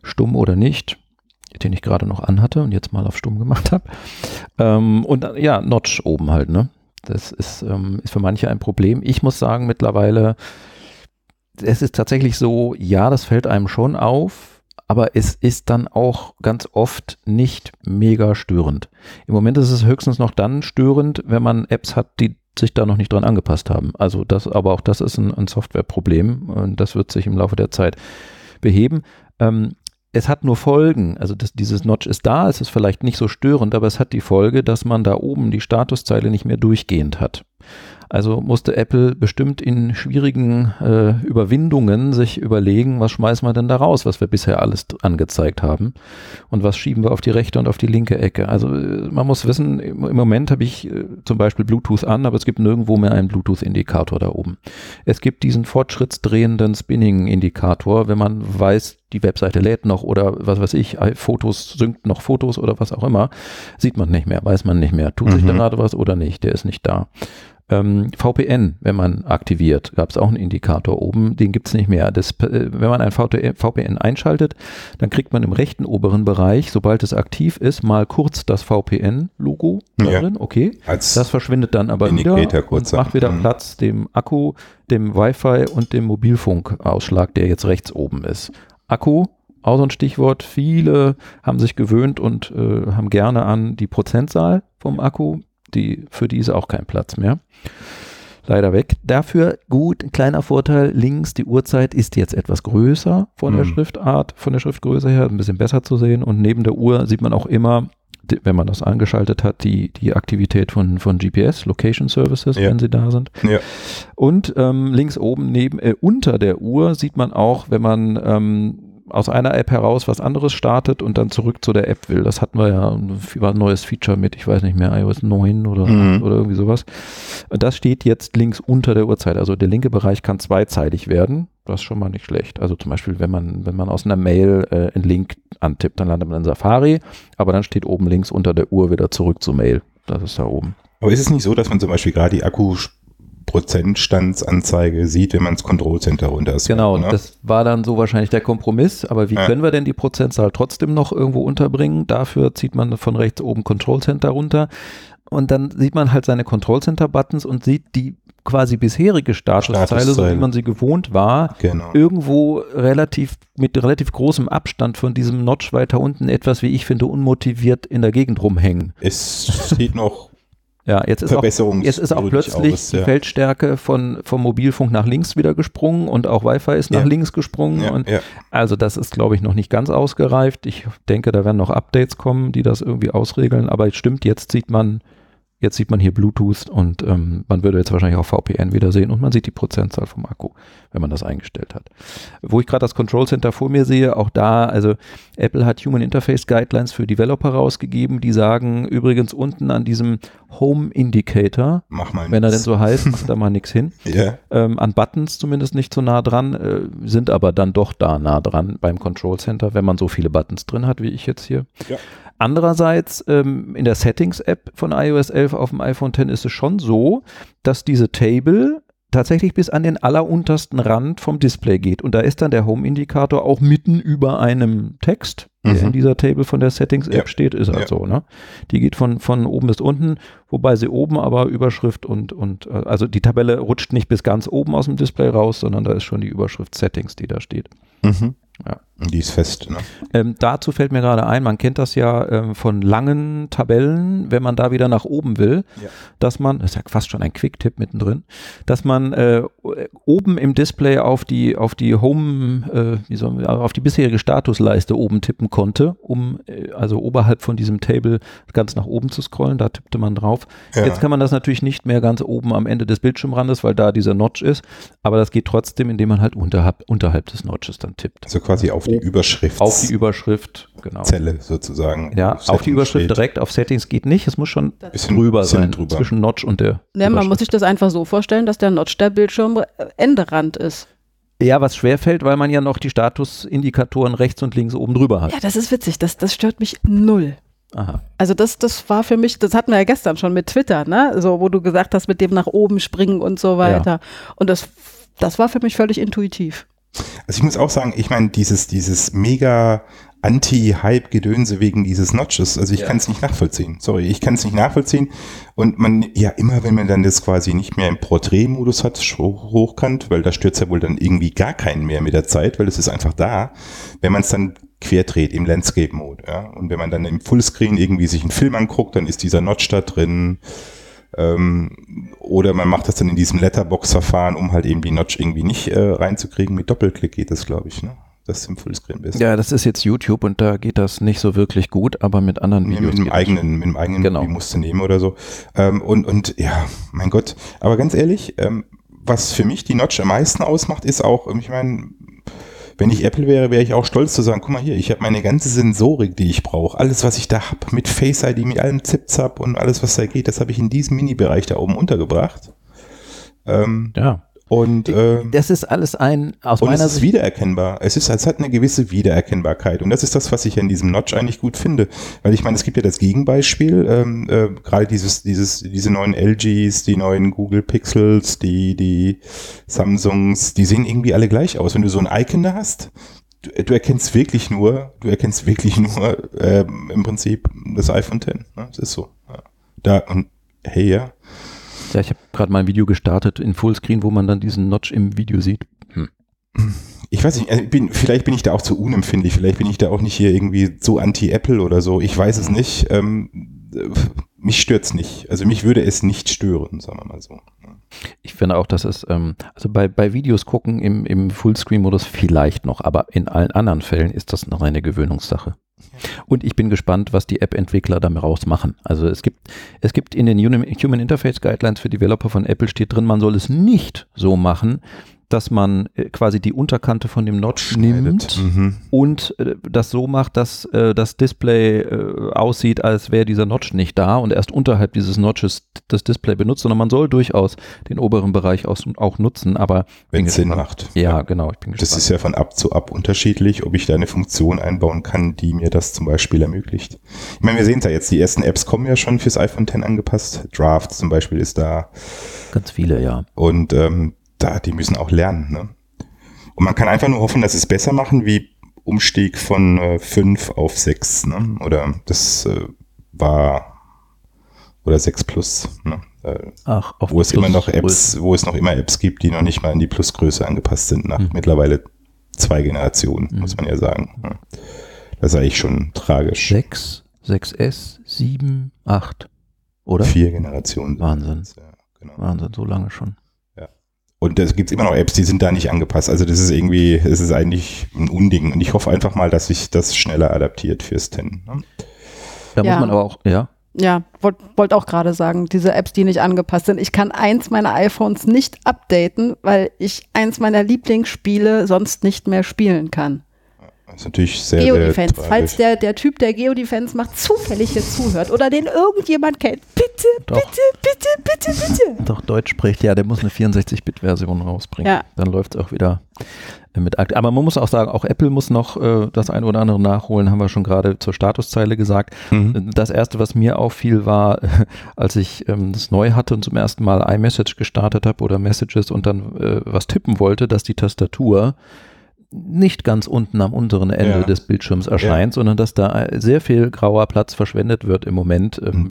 stumm oder nicht den ich gerade noch anhatte und jetzt mal auf stumm gemacht habe. Ähm, und ja, Notch oben halt, ne? Das ist, ähm, ist für manche ein Problem. Ich muss sagen, mittlerweile, es ist tatsächlich so, ja, das fällt einem schon auf, aber es ist dann auch ganz oft nicht mega störend. Im Moment ist es höchstens noch dann störend, wenn man Apps hat, die sich da noch nicht dran angepasst haben. Also das, aber auch das ist ein, ein Softwareproblem und das wird sich im Laufe der Zeit beheben. Ähm, es hat nur Folgen. Also das, dieses Notch ist da, es ist vielleicht nicht so störend, aber es hat die Folge, dass man da oben die Statuszeile nicht mehr durchgehend hat. Also musste Apple bestimmt in schwierigen äh, Überwindungen sich überlegen, was schmeißen wir denn da raus, was wir bisher alles angezeigt haben und was schieben wir auf die rechte und auf die linke Ecke. Also äh, man muss wissen, im, im Moment habe ich äh, zum Beispiel Bluetooth an, aber es gibt nirgendwo mehr einen Bluetooth-Indikator da oben. Es gibt diesen fortschrittsdrehenden Spinning-Indikator, wenn man weiß, die Webseite lädt noch oder was weiß ich, Fotos synkt noch Fotos oder was auch immer, sieht man nicht mehr, weiß man nicht mehr, tut mhm. sich da gerade was oder nicht, der ist nicht da. Ähm, VPN, wenn man aktiviert, gab es auch einen Indikator oben, den gibt es nicht mehr. Das, äh, wenn man ein VPN einschaltet, dann kriegt man im rechten oberen Bereich, sobald es aktiv ist, mal kurz das VPN-Logo ja. drin. Okay, Als das verschwindet dann aber wieder und macht wieder mhm. Platz dem Akku, dem Wi-Fi und dem Mobilfunkausschlag, der jetzt rechts oben ist. Akku, auch so ein Stichwort. Viele haben sich gewöhnt und äh, haben gerne an die Prozentzahl vom Akku die, für die ist auch kein Platz mehr. Leider weg. Dafür gut, ein kleiner Vorteil, links die Uhrzeit ist jetzt etwas größer von der mhm. Schriftart, von der Schriftgröße her, ein bisschen besser zu sehen und neben der Uhr sieht man auch immer, wenn man das angeschaltet hat, die, die Aktivität von, von GPS, Location Services, ja. wenn sie da sind. Ja. Und ähm, links oben neben, äh, unter der Uhr sieht man auch, wenn man ähm, aus einer App heraus was anderes startet und dann zurück zu der App will. Das hatten wir ja über ein neues Feature mit, ich weiß nicht mehr, iOS 9 oder, mhm. oder irgendwie sowas. Und das steht jetzt links unter der Uhrzeit. Also der linke Bereich kann zweizeitig werden. Das ist schon mal nicht schlecht. Also zum Beispiel, wenn man, wenn man aus einer Mail äh, einen Link antippt, dann landet man in Safari, aber dann steht oben links unter der Uhr wieder zurück zur Mail. Das ist da oben. Aber ist es nicht so, dass man zum Beispiel gerade die Akku Prozentstandsanzeige sieht, wenn man das Control Center runter ist. Genau, ne? das war dann so wahrscheinlich der Kompromiss. Aber wie Ja. können wir denn die Prozentzahl trotzdem noch irgendwo unterbringen? Dafür zieht man von rechts oben Control Center runter. Und dann sieht man halt seine Control Center Buttons und sieht die quasi bisherige Statuszeile, so wie Statuszeile. man sie gewohnt war, Genau. irgendwo relativ mit relativ großem Abstand von diesem Notch weiter unten etwas, wie ich finde, unmotiviert in der Gegend rumhängen. Es sieht noch Ja, jetzt ist auch Jetzt ist auch plötzlich aus, die ja. Feldstärke von, vom Mobilfunk nach links wieder gesprungen und auch Wi-Fi ist nach Ja. links gesprungen. Ja, und. Also das ist, glaube ich, noch nicht ganz ausgereift. Ich denke, da werden noch Updates kommen, die das irgendwie ausregeln. Aber es stimmt, jetzt sieht man, jetzt sieht man hier Bluetooth und ähm, man würde jetzt wahrscheinlich auch VPN wieder sehen und man sieht die Prozentzahl vom Akku, wenn man das eingestellt hat. Wo ich gerade das Control Center vor mir sehe, auch da, also Apple hat Human Interface Guidelines für Developer rausgegeben, die sagen übrigens unten an diesem Home Indicator, wenn er denn so heißt, macht da mal nichts hin. Ja, Ähm, an Buttons zumindest nicht so nah dran, äh, sind aber dann doch da nah dran beim Control Center, wenn man so viele Buttons drin hat, wie ich jetzt hier. Ja. Andererseits ähm, in der Settings-App von iOS 11 auf dem iPhone X ist es schon so, dass diese Table tatsächlich bis an den alleruntersten Rand vom Display geht. Und da ist dann der Home-Indikator auch mitten über einem Text, der Mhm. in dieser Table von der Settings-App Ja. steht, ist halt Ja. so. Ne? Die geht von, von oben bis unten, wobei sie oben aber Überschrift und, und äh, also die Tabelle rutscht nicht bis ganz oben aus dem Display raus, sondern da ist schon die Überschrift Settings, die da steht. Mhm. Ja. Die ist fest, ne? Ähm, dazu fällt mir gerade ein, man kennt das ja ähm, von langen Tabellen, wenn man da wieder nach oben will, Ja. dass man, das ist ja fast schon ein Quick-Tipp mittendrin, dass man äh, oben im Display auf die, auf die Home, äh, wie soll man, auf die bisherige Statusleiste oben tippen konnte, um äh, also oberhalb von diesem Table ganz nach oben zu scrollen, da tippte man drauf. Ja. Jetzt kann man das natürlich nicht mehr ganz oben am Ende des Bildschirmrandes, weil da dieser Notch ist, aber das geht trotzdem, indem man halt unterhalb, unterhalb des Notches dann tippt. Also quasi auf die Überschrift. Auf die Überschrift, genau. Zelle sozusagen. Ja, Settings auf die Überschrift steht. direkt, auf Settings geht nicht. Es muss schon Bisschen drüber bisschen sein, drüber. zwischen Notch und der. Ne, man muss sich das einfach so vorstellen, dass der Notch der Bildschirm äh, Enderand ist. Ja, was schwerfällt, weil man ja noch die Statusindikatoren rechts und links oben drüber hat. Ja, das ist witzig. Das, das stört mich null. Aha. Also das, das war für mich, das hatten wir ja gestern schon mit Twitter, ne? So, wo du gesagt hast, mit dem nach oben springen und so weiter. Und das, das war für mich völlig intuitiv. Also ich muss auch sagen, ich meine, dieses, dieses mega Anti-Hype-Gedönse wegen dieses Notches, also ich Ja. kann es nicht nachvollziehen. Sorry, ich kann es nicht nachvollziehen. Und man, ja, immer wenn man dann das quasi nicht mehr im Porträtmodus hat, hoch- hochkant, weil da stört ja wohl dann irgendwie gar keinen mehr mit der Zeit, weil es ist einfach da. Wenn man es dann querdreht im Landscape-Mode, ja, und wenn man dann im Fullscreen irgendwie sich einen Film anguckt, dann ist dieser Notch da drin. Ähm, oder man macht das dann in diesem Letterbox-Verfahren, um halt eben die Notch irgendwie nicht äh, reinzukriegen. Mit Doppelklick geht das, glaube ich, ne? Das im Fullscreen bist. Ja, das ist jetzt YouTube und da geht das nicht so wirklich gut, aber mit anderen Videos. mit dem geht das. eigenen, mit dem eigenen Genau. die musst du nehmen oder so. Ähm, und, und ja, mein Gott. Aber ganz ehrlich, ähm, was für mich die Notch am meisten ausmacht, ist auch, ich meine, wenn ich Apple wäre, wäre ich auch stolz zu sagen, guck mal hier, ich habe meine ganze Sensorik, die ich brauche. Alles, was ich da habe, mit Face ID, mit allem Zip-Zap und alles, was da geht, das habe ich in diesem Mini-Bereich da oben untergebracht. Ähm, Ja. Und ähm, Das ist alles ein, aus und es meiner ist Sicht, wiedererkennbar. Es ist, es hat eine gewisse Wiedererkennbarkeit. Und das ist das, was ich an diesem Notch eigentlich gut finde. Weil ich meine, es gibt ja das Gegenbeispiel, ähm, äh, gerade dieses, dieses, diese neuen LGs, die neuen Google Pixels, die, die Samsungs, die sehen irgendwie alle gleich aus. Wenn du so ein Icon da hast, du, du erkennst wirklich nur, du erkennst wirklich nur ähm, im Prinzip das iPhone X. Ne? Das ist so. Ja. Da, und hey, ja. Ja, ich habe gerade mal ein Video gestartet in Fullscreen, wo man dann diesen Notch im Video sieht. Hm. Ich weiß nicht, also bin, vielleicht bin ich da auch zu unempfindlich, vielleicht bin ich da auch nicht hier irgendwie so anti-Apple oder so, ich weiß es nicht. Ähm, äh, mich stört's nicht. Also mich würde es nicht stören, sagen wir mal so. Ich finde auch, dass es, ähm, also bei, bei Videos gucken im, im Fullscreen-Modus vielleicht noch, aber in allen anderen Fällen ist das noch eine Gewöhnungssache. Und ich bin gespannt, was die App-Entwickler daraus machen. Also es gibt, es gibt in den Human Interface Guidelines für Developer von Apple steht drin, man soll es nicht so machen, dass man äh, quasi die Unterkante von dem Notch nimmt Mhm. und äh, das so macht, dass äh, das Display aussieht, als wäre dieser Notch nicht da und erst unterhalb dieses Notches das Display benutzt, sondern man soll durchaus den oberen Bereich auch nutzen, aber Wenn es Sinn macht. Ja, genau, ich bin Das gespannt. ist ja von ab zu ab unterschiedlich, ob ich da eine Funktion einbauen kann, die mir das zum Beispiel ermöglicht. Ich meine, wir sehen es ja jetzt, die ersten Apps kommen ja schon fürs iPhone X angepasst. Draft zum Beispiel ist da Ganz viele, ja. und ähm, da, die müssen auch lernen. Ne? Und man kann einfach nur hoffen, dass sie es besser machen, wie Umstieg von äh, 5 auf 6. Ne? Oder das äh, war oder 6 Plus. Ne? Äh, Ach, auf wo es immer noch Plus- Apps, wo es noch immer Apps gibt, die noch nicht mal in die Plusgröße angepasst sind, nach Mhm. mittlerweile zwei Generationen, Mhm. muss man ja sagen. Ja. Das ist eigentlich schon tragisch. 6, 6S, 7, 8. Oder? Vier Generationen. Wahnsinn. Ja, genau. Wahnsinn, so lange schon. Und es gibt immer noch Apps, die sind da nicht angepasst. Also das ist irgendwie, es ist eigentlich ein Unding. Und ich hoffe einfach mal, dass sich das schneller adaptiert fürs 10. Ne? Da Ja. muss man aber auch, ja. Ja, wollte wollt auch gerade sagen, diese Apps, die nicht angepasst sind. Ich kann eins meiner iPhones nicht updaten, weil ich eins meiner Lieblingsspiele sonst nicht mehr spielen kann. Ist natürlich sehr, sehr Geodefense. Falls tragisch. der, der Typ, der Geodefense macht, zufällig hier zuhört oder den irgendjemand kennt, bitte, Doch. bitte, bitte, bitte, bitte. Doch Deutsch spricht, ja, der muss eine 64-Bit-Version rausbringen. Ja. Dann läuft es auch wieder äh, mit Akt. Aber man muss auch sagen, auch Apple muss noch äh, das eine oder andere nachholen, haben wir schon gerade zur Statuszeile gesagt. Mhm. Das erste, was mir auffiel, war, als ich ähm, das neu hatte und zum ersten Mal iMessage gestartet habe oder Messages und dann äh, was tippen wollte, dass die Tastatur nicht ganz unten am unteren Ende Ja. des Bildschirms erscheint, sondern dass da sehr viel grauer Platz verschwendet wird im Moment. Ähm,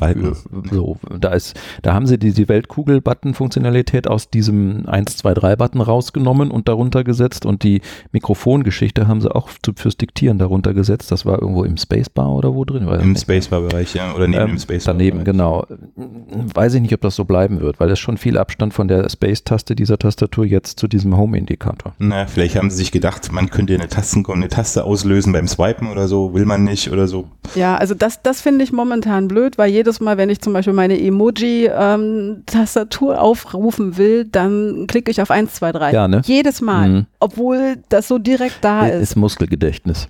so, da ist, da haben sie die, die Weltkugel-Button-Funktionalität aus diesem 1, 2, 3-Button rausgenommen und darunter gesetzt und die Mikrofongeschichte haben sie auch zu, fürs Diktieren darunter gesetzt. Das war irgendwo im Spacebar oder wo drin? Im. Spacebar-Bereich, ja. Oder neben Ähm, dem Spacebar. daneben, genau. Weiß ich nicht, ob das so bleiben wird, weil es schon viel Abstand von der Space-Taste dieser Tastatur jetzt zu diesem Home-Indikator. Na, vielleicht haben sie sich gedacht, man könnte eine, Tasten, eine Taste auslösen beim Swipen oder so, will man nicht oder so. Ja, also das, das finde ich momentan blöd, weil jedes Mal, wenn ich zum Beispiel meine Emoji-Tastatur aufrufen will, dann klicke ich auf 1, 2, 3. Ja, ne? Jedes Mal. Mhm. Obwohl das so direkt da ist. Ist Muskelgedächtnis.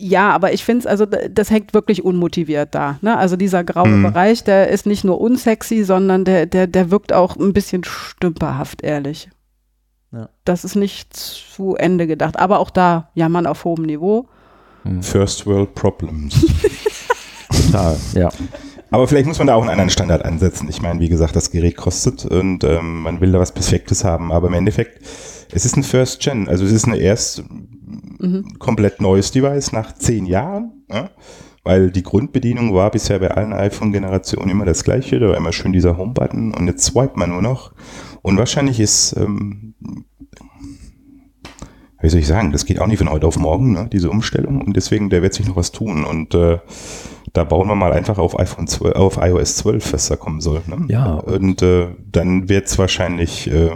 Ja, aber ich finde es, also das hängt wirklich unmotiviert da. Ne? Also dieser graue Mhm. Bereich, der ist nicht nur unsexy, sondern der, der, der wirkt auch ein bisschen stümperhaft, ehrlich. Ja. Das ist nicht zu Ende gedacht. Aber auch da jammern auf hohem Niveau. Hm. First World Problems. Total, ja. Aber vielleicht muss man da auch einen anderen Standard ansetzen. Ich meine, wie gesagt, das Gerät kostet und ähm, man will da was Perfektes haben. Aber im Endeffekt, es ist ein First Gen. Also es ist ein erst Mhm. komplett neues Device nach zehn Jahren. Ja? Weil die Grundbedienung war bisher bei allen iPhone-Generationen immer das gleiche. Da war immer schön dieser Home-Button und jetzt swipet man nur noch. Und wahrscheinlich ist, ähm, wie soll ich sagen, das geht auch nicht von heute auf morgen, ne, diese Umstellung. Und deswegen, da wird sich noch was tun. Und äh, da bauen wir mal einfach auf iPhone 12, auf iOS 12, was da kommen soll. Ne? Ja. Und äh, dann wird es wahrscheinlich, äh,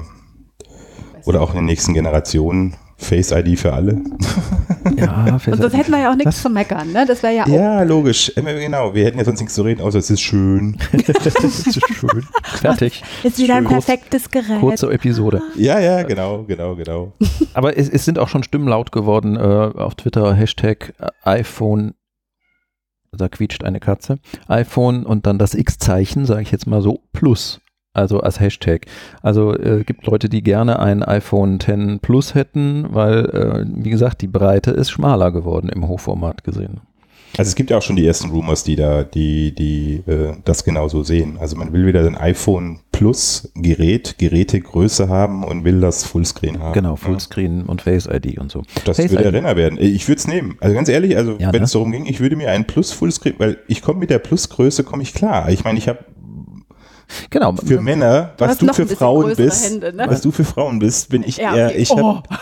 oder auch in den nächsten Generationen, Face ID für alle. Ja, Und das hätten wir ja auch nichts zu meckern, ne? Das wäre ja auch. Ja, logisch. Genau, wir hätten ja sonst nichts zu reden, außer es ist schön. das ist schön. Fertig. Ist wieder ein perfektes Gerät. Kurze Episode. Ja, ja, genau, genau, genau. Aber es, es sind auch schon Stimmen laut geworden äh, auf Twitter, Hashtag äh, iPhone, da quietscht eine Katze, iPhone und dann das X-Zeichen, sage ich jetzt mal so, plus. Also als Hashtag. Also äh, gibt Leute, die gerne ein iPhone 10 Plus hätten, weil, äh, wie gesagt, die Breite ist schmaler geworden im Hochformat gesehen. Also es gibt ja auch schon die ersten Rumors, die da, die, die äh, das genauso sehen. Also man will wieder ein iPhone Plus Gerät, Gerätegröße haben und will das Fullscreen haben. Genau, Ja. Fullscreen und Face ID und so. Das Face würde. Renner werden. Ich würde es nehmen. Also ganz ehrlich, also Ja, wenn ne? es darum ging, ich würde mir einen Plus Fullscreen, weil ich komme mit der Plusgröße, komme ich klar. Ich meine, ich habe Genau. für Männer, was du noch für Frauen bist, Hände, ne? was du für Frauen bist, bin ich Ja, eher, okay. ich Oh.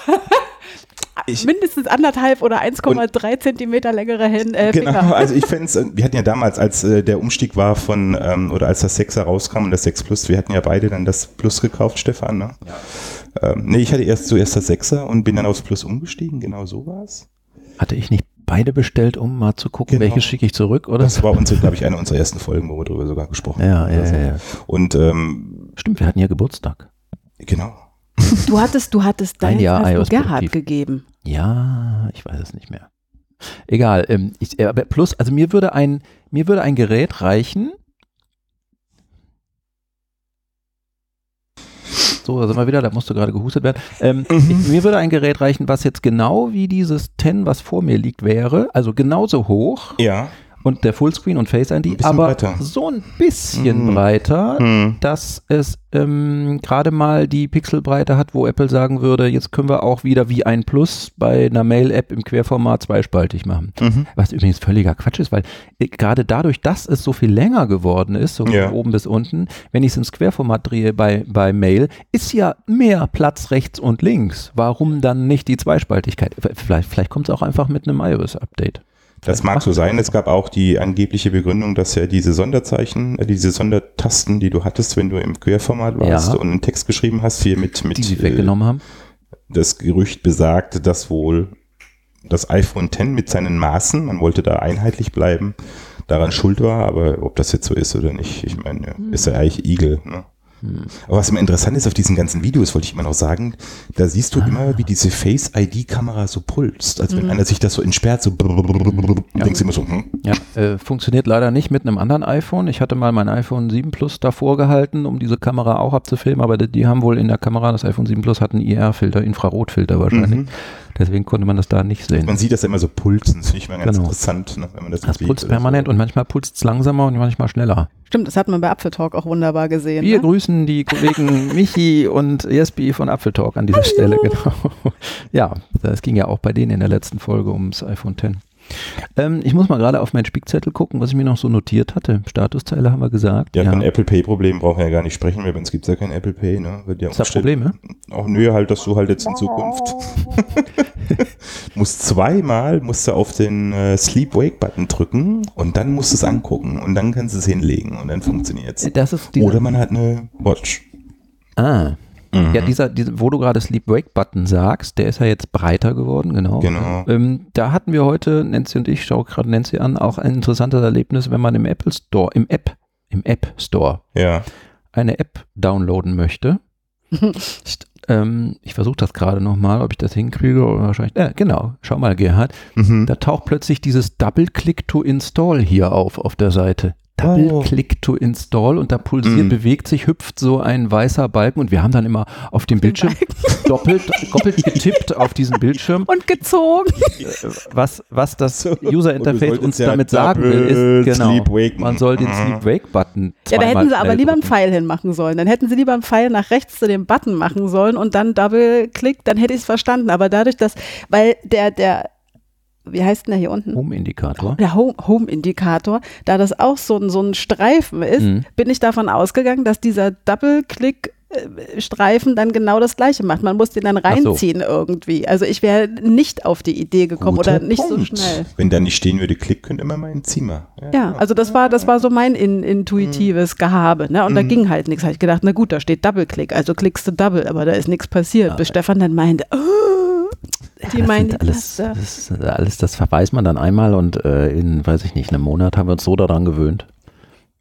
Ich- Mindestens anderthalb oder 1,3 Zentimeter längere Hände, äh, Genau, also ich fände es, wir hatten ja damals, als äh, der Umstieg war von, ähm, oder als das 6er rauskam und das 6 Plus, wir hatten ja beide dann das Plus gekauft, Stefan, ne? Ja. Ähm, nee, ich hatte erst zuerst das 6er und bin dann aufs Plus umgestiegen, genau so war es. Hatte ich nicht beide bestellt, um mal zu gucken, Genau. welche schicke ich zurück, oder? Das war unsere, glaube ich, eine unserer ersten Folgen, wo wir darüber sogar gesprochen ja, haben. ja, oder so. ja, ja. Und ähm, Stimmt, wir hatten ja Geburtstag. genau. Du hattest, du hattest Ein dein Jahr hast Gerhard produktiv. gegeben. Ja, ich weiß es nicht mehr. Egal. Ähm, ich, äh, aber plus, also mir würde ein, mir würde ein Gerät reichen. So, da sind wir wieder, da musste gerade gehustet werden. Ähm, Mhm. ich, mir würde ein Gerät reichen, was jetzt genau wie dieses 10, was vor mir liegt, wäre, also genauso hoch Ja. Und der Fullscreen und Face ID, aber breiter. so ein bisschen Mhm. breiter, Hm. dass es ähm, gerade mal die Pixelbreite hat, wo Apple sagen würde, jetzt können wir auch wieder wie ein Plus bei einer Mail-App im Querformat zweispaltig machen. Mhm. Was übrigens völliger Quatsch ist, weil äh, gerade dadurch, dass es so viel länger geworden ist, so Ja. von oben bis unten, wenn ich es ins Querformat drehe bei, bei Mail, ist ja mehr Platz rechts und links. Warum dann nicht die Zweispaltigkeit? Vielleicht, vielleicht kommt es auch einfach mit einem iOS-Update. Das mag so sein. Es gab auch die angebliche Begründung, dass ja diese Sonderzeichen, äh, diese Sondertasten, die du hattest, wenn du im Querformat warst Ja. und einen Text geschrieben hast, hier mit, mit Die sie äh, weggenommen haben. das Gerücht besagt, dass wohl das iPhone X mit seinen Maßen, man wollte da einheitlich bleiben, daran schuld war, aber ob das jetzt so ist oder nicht, ich meine, ist ja eigentlich Igel. Ne? Aber was immer interessant ist auf diesen ganzen Videos, wollte ich immer noch sagen, da siehst du immer, wie diese Face-ID-Kamera so pulst, als wenn einer sich das so entsperrt, so Ja. denkst du immer so, hm, Ja, äh, funktioniert leider nicht mit einem anderen iPhone. Ich hatte mal mein iPhone 7 Plus davor gehalten, um diese Kamera auch abzufilmen, aber die, die haben wohl in der Kamera, das iPhone 7 Plus hat einen IR-Filter, Infrarotfilter wahrscheinlich. Mhm. Deswegen konnte man das da nicht sehen. man sieht das immer so pulsen, das finde ich mal ganz Genau. interessant, ne, wenn man das, Das sieht pulst permanent so. und manchmal pulst es langsamer und manchmal schneller. Stimmt, das hat man bei Apfeltalk auch wunderbar gesehen. Wir ne? grüßen die Kollegen Michi und Jespi von Apfeltalk an dieser Stelle, genau. Ja, das ging ja auch bei denen in der letzten Folge ums iPhone X. Ähm, ich muss mal gerade auf meinen Spickzettel gucken, was ich mir noch so notiert hatte. Statuszeile haben wir gesagt. Ja, von Apple Pay-Problem brauchen wir ja gar nicht sprechen, weil bei uns gibt es ja kein Apple Pay, ne? Wird ja Ist das umgestellt. Probleme? Auch nö, halt, dass du halt jetzt in Zukunft musst zweimal musst du auf den äh, Sleep-Wake-Button drücken und dann musst du es angucken und dann kannst du es hinlegen und dann funktioniert es. Oder man hat eine Watch. Ah. Mhm. Ja, dieser, diese, wo du gerade Sleep-Wake-Button sagst, der ist ja jetzt breiter geworden, genau. Genau. Ähm, da hatten wir heute, Nancy und ich, schaue gerade Nancy an, auch ein interessantes Erlebnis, wenn man im Apple Store, im App, im App Store Ja. eine App downloaden möchte. ähm, ich versuche das gerade nochmal, ob ich das hinkriege oder wahrscheinlich. Äh, genau, schau mal, Gerhard. Mhm. Da taucht plötzlich dieses Double-Click to Install hier auf, auf der Seite. Double-Click to Install und da pulsiert, Mm. bewegt sich, hüpft so ein weißer Balken und wir haben dann immer auf dem Bildschirm doppelt, doppelt getippt auf diesen Bildschirm, Und gezogen. äh, was, was das So. User Und Interface du solltest uns ja damit sagen will, ist, genau, man soll den Mhm. Sleep-Wake-Button Ja, da hätten sie aber lieber einen. Pfeil hinmachen sollen. Dann hätten sie lieber einen Pfeil nach rechts zu dem Button machen sollen und dann Double-Click, dann hätte ich es verstanden. Aber dadurch, dass, weil der, der, wie heißt denn der hier unten? Home-Indikator. Der Home- Home-Indikator, da das auch so ein, so ein Streifen ist, Mhm. bin ich davon ausgegangen, dass dieser Double-Click äh, Streifen dann genau das gleiche macht. Man muss den dann so. reinziehen irgendwie. Also ich wäre nicht auf die Idee gekommen Guter oder nicht Punkt. so schnell. Wenn da nicht stehen würde, klick, könnte immer mein Zimmer. Ja, also das war, das war so mein in, intuitives Gehabe. Ne? Und da Mhm. ging halt nichts. Habe ich gedacht, na gut, da steht Double-Click, also klickst du Double, aber da ist nichts passiert. Bis Stefan dann meinte, oh, die das meinen alles, das, ist alles, das verweist man dann einmal und äh, in, weiß ich nicht, einem Monat haben wir uns so daran gewöhnt.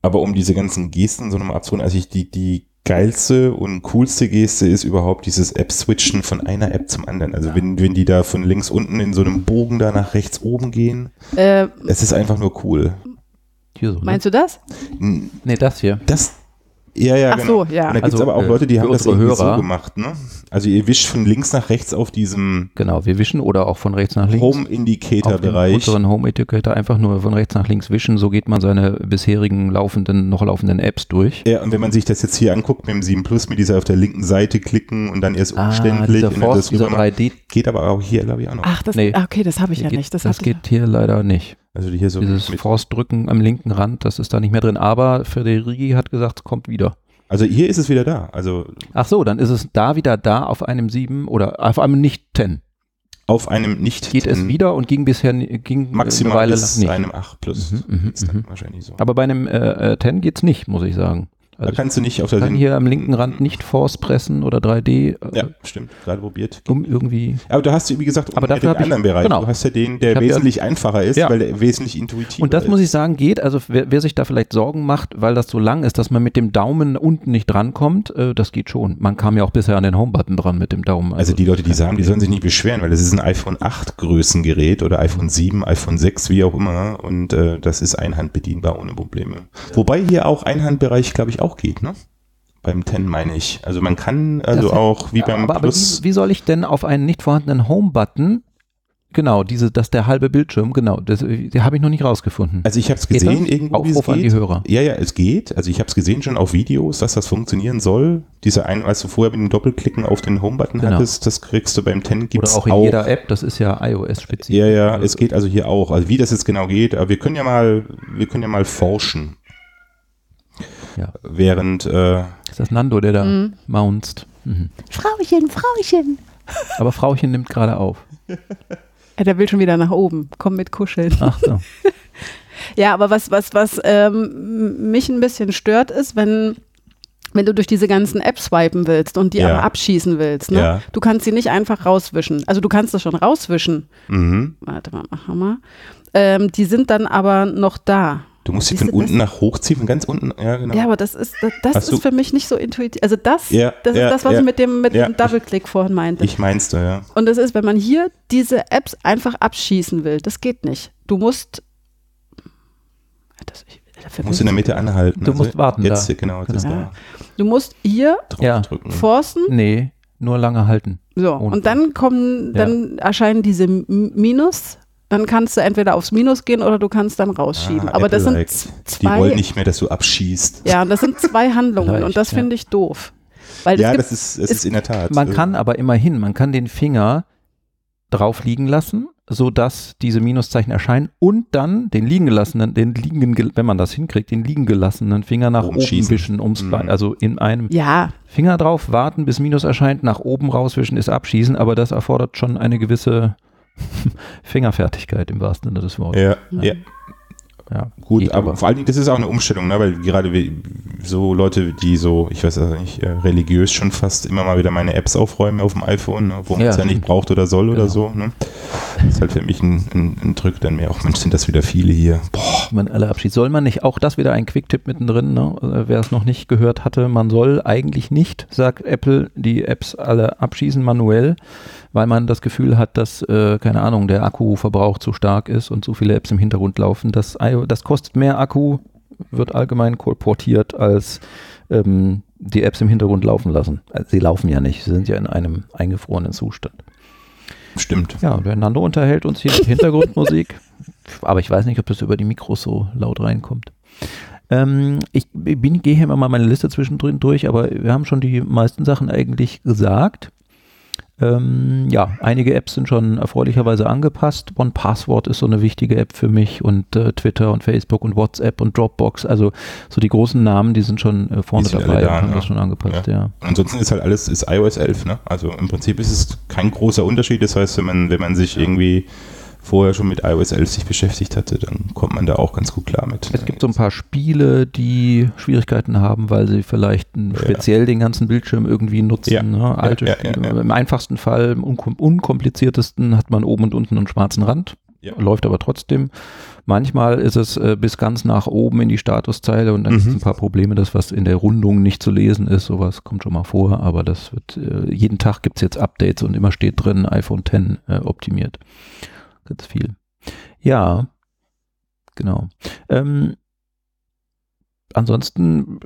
Aber um diese ganzen Gesten so nochmal abzuholen, also ich, die, die geilste und coolste Geste ist überhaupt dieses App-Switchen von einer App zum anderen. Also wenn, wenn die da von links unten in so einem Bogen da nach rechts oben gehen, Äh, es ist einfach nur cool. So, ne? meinst du das? N- Nee, das hier. Das, ja, ja, Ach genau. so, ja. Und da gibt es Also, aber auch äh, Leute, die haben das irgendwie so Hörer- gemacht, ne? Also ihr wischt von links nach rechts auf diesem Genau, wir wischen oder auch von rechts nach links. auf dem Home-Indicator-Bereich. unteren Home-Indicator einfach nur von rechts nach links wischen. So geht man seine bisherigen laufenden, noch laufenden Apps durch. Ja, und wenn man sich das jetzt hier anguckt mit dem 7 Plus, mit dieser auf der linken Seite klicken und dann erst umständlich Ah, dieser und dann Force, das dieser rüber machen. 3D, geht aber auch hier, glaube ich, auch noch. Ach, das, Nee. ah, okay, das habe ich ja geht, nicht. Das, das geht hier leider nicht. Also hier so Dieses mit, Force-Drücken am linken Rand, das ist da nicht mehr drin. Aber Federighi hat gesagt, es kommt wieder. Also hier ist es wieder da. Also Ach so, dann ist es da wieder da auf einem 7 oder auf einem nicht 10. auf einem nicht Geht es wieder und ging bisher ging maximal eine Weile bis nicht. einem 8 Plus. Mhm, dann mhm. wahrscheinlich so. Aber bei einem äh, äh, 10 geht's nicht, muss ich sagen. Da Also kannst du nicht auf der kann hier am linken Rand nicht Force pressen oder 3D, äh, Ja, stimmt. Gerade probiert. um irgendwie. Aber du hast, wie gesagt, Aber ja dafür den hab ich- anderen Bereich. genau. Du hast ja den, der Ich hab ja- wesentlich einfacher ist, Ja. weil der wesentlich intuitiver Und das ist. muss ich sagen, geht. Also wer, wer sich da vielleicht Sorgen macht, weil das so lang ist, dass man mit dem Daumen unten nicht drankommt, äh, das geht schon. Man kam ja auch bisher an den Home-Button dran mit dem Daumen. Also die Leute, die sagen, die sollen sich nicht beschweren, weil das ist ein iPhone 8 Größengerät oder iPhone 7, iPhone 6, wie auch immer. Und äh, das ist einhandbedienbar ohne Probleme. Wobei hier auch Einhandbereich, glaube ich, auch geht, ne? Beim 10 meine ich. Also man kann also Das- auch wie beim aber, aber Plus. wie, wie soll ich denn auf einen nicht vorhandenen Home-Button, genau, diese, das der halbe Bildschirm, genau, das, die habe ich noch nicht rausgefunden. also ich habe es gesehen das? irgendwo, wie es Aufruf an die. Hörer. Ja, ja, es geht. Also ich habe es gesehen schon auf Videos, dass das funktionieren soll. Diese ein, als du vorher mit dem Doppelklicken auf den Home-Button Genau. hattest, das kriegst du beim 10 Oder gibt's auch in jeder App, das ist ja iOS-spezifisch. Ja, ja, es geht also hier auch. Also wie das jetzt genau geht, aber wir können ja mal, wir können ja mal forschen. Ja. Während, äh, Ist das Nando, der da Mhm. mounzt? Mhm. Frauchen, Frauchen. Aber Frauchen nimmt gerade auf. Ja, der will schon wieder nach oben. Komm mit kuscheln. Ach so. Ja, aber was, was, was ähm, mich ein bisschen stört, ist, wenn, wenn du durch diese ganzen Apps swipen willst und die Ja. aber abschießen willst. Ne? Ja. Du kannst sie nicht einfach rauswischen. Also du kannst das schon rauswischen. mhm. Warte mal, machen wir mal. Ähm, die sind dann aber noch da. Du musst sie von unten nach hoch ziehen, von ganz unten, ja genau. Ja, aber das ist, das, ist für mich nicht so intuitiv. Also das, Ja, das ja, ist das, was ja, ich mit dem, mit ja. dem Double-Click vorhin meinte. ich meinst du, ja. Und das ist, wenn man hier diese Apps einfach abschießen will, das geht nicht. Du musst. Das, ich, Du musst in der Mitte anhalten. Du musst warten Jetzt, da. genau, jetzt ist Genau. da. du musst hier forcen, Nee, nur lange halten. so, Ohne- und dann kommen, Ja. dann erscheinen diese Minus. Dann kannst du entweder aufs Minus gehen oder du kannst dann rausschieben. Ah, Aber das sind Apple-like. z- Die wollen zwei, nicht mehr, dass du abschießt. ja, und das sind zwei Handlungen Vielleicht, und das ja. finde ich doof. Weil es Ja, gibt, das ist, es ist in der Tat. Man äh, kann aber immerhin, man kann den Finger drauf liegen lassen, sodass diese Minuszeichen erscheinen und dann den liegen gelassenen, den liegen, wenn man das hinkriegt, den liegen gelassenen Finger nach Oben oben wischen, ums, Mhm. Also in einem ja, Finger drauf, warten, bis Minus erscheint, nach oben rauswischen ist abschießen, aber das erfordert schon eine gewisse Fingerfertigkeit im wahrsten Sinne des Wortes. Ja, Ja. ja. Ja, Gut, aber vor allen Dingen, das ist auch eine Umstellung, ne? weil gerade wie, so Leute, die so, ich weiß nicht, äh, religiös schon fast immer mal wieder meine Apps aufräumen auf dem iPhone, ne? wo man Ja, es ja nicht stimmt. braucht oder soll oder Genau. so. Ne? Das ist halt für mich ein, ein, ein Drück dann mehr. Auch Mensch, sind das wieder viele hier. Boah, man alle abschießt. Soll man nicht, auch das wieder ein Quick-Tipp mittendrin, ne? Äh, wer es noch nicht gehört hatte, man soll eigentlich nicht, sagt Apple, die Apps alle abschießen manuell, weil man das Gefühl hat, dass, äh, keine Ahnung, der Akkuverbrauch zu stark ist und zu viele Apps im Hintergrund laufen. Das, das kostet mehr Akku, wird allgemein kolportiert, als ähm, die Apps im Hintergrund laufen lassen. Also sie laufen ja nicht, sie sind ja in einem eingefrorenen Zustand. stimmt. Ja, der Nando unterhält uns hier mit Hintergrundmusik. Aber ich weiß nicht, ob das über die Mikros so laut reinkommt. Ähm, ich bin, gehe hier immer mal meine Liste zwischendrin durch, aber wir haben schon die meisten Sachen eigentlich gesagt. Ähm, ja, einige Apps sind schon erfreulicherweise angepasst. One Password ist so eine wichtige App für mich und äh, Twitter und Facebook und WhatsApp und Dropbox. Also so die großen Namen, die sind schon äh, vorne sind dabei da, und haben ne? das schon angepasst, ja. Ansonsten ist halt alles, ist iOS 11, ne? Also im Prinzip ist es kein großer Unterschied. Das heißt, wenn man, wenn man sich irgendwie vorher schon mit iOS 11 sich beschäftigt hatte, dann kommt man da auch ganz gut klar mit. Es gibt so ein paar Spiele, die Schwierigkeiten haben, weil sie vielleicht n- Ja. speziell den ganzen Bildschirm irgendwie nutzen. Ja. Ne? Alte ja, Spiele. Im einfachsten Fall, im unkom unkompliziertesten hat man oben und unten einen schwarzen Rand, läuft aber trotzdem. Manchmal ist es äh, bis ganz nach oben in die Statuszeile und dann gibt es Mhm. ein paar Probleme, dass was in der Rundung nicht zu lesen ist. Sowas kommt schon mal vor, aber das wird, äh, jeden Tag gibt es jetzt Updates und immer steht drin, iPhone 10 äh, optimiert. Ganz viel. Ja, genau. Ähm, ansonsten,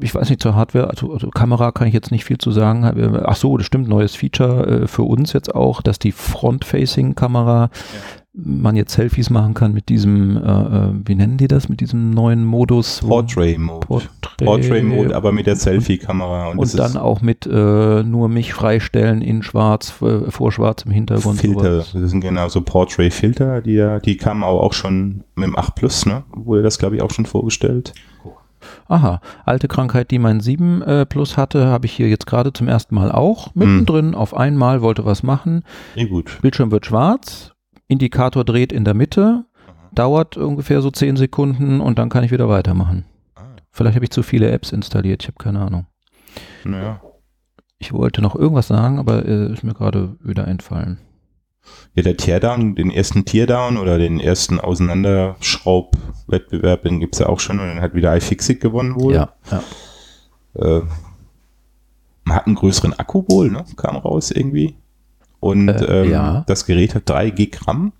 ich weiß nicht zur Hardware, also, also Kamera kann ich jetzt nicht viel zu sagen. Ach so, das stimmt, neues Feature äh, für uns jetzt auch, dass die Front-Facing-Kamera man jetzt Selfies machen kann mit diesem, äh, äh, wie nennen die das, mit diesem neuen Modus? Portrait Mode. Portrait, Portrait Mode, aber mit der Selfie-Kamera. und das dann auch mit äh, nur mich freistellen in schwarz, äh, vor schwarzem Hintergrund. Filter. sowas. Das sind genau so Portrait-Filter, die, ja- die kamen auch, auch schon mit dem 8 Plus, ne? Wurde das, glaube ich, auch schon vorgestellt. Aha, alte Krankheit, die mein 7 äh, Plus hatte, habe ich hier jetzt gerade zum ersten Mal auch. Mittendrin auf einmal wollte was machen. Ja, gut. Bildschirm wird schwarz, Indikator dreht in der Mitte, dauert ungefähr so 10 Sekunden und dann kann ich wieder weitermachen. Ah. Vielleicht habe ich zu viele Apps installiert, ich habe keine Ahnung. Naja. Ich wollte noch irgendwas sagen, aber äh, ist mir gerade wieder entfallen. Ja, der Teardown, den ersten Teardown oder den ersten Auseinanderschraub-Wettbewerb, den gibt es ja auch schon und dann hat wieder iFixit gewonnen wohl. Ja, ja. Äh, man hat einen größeren Akku wohl, ne? Kam raus irgendwie. Und Äh, ähm, ja. das Gerät hat 3 Gramm.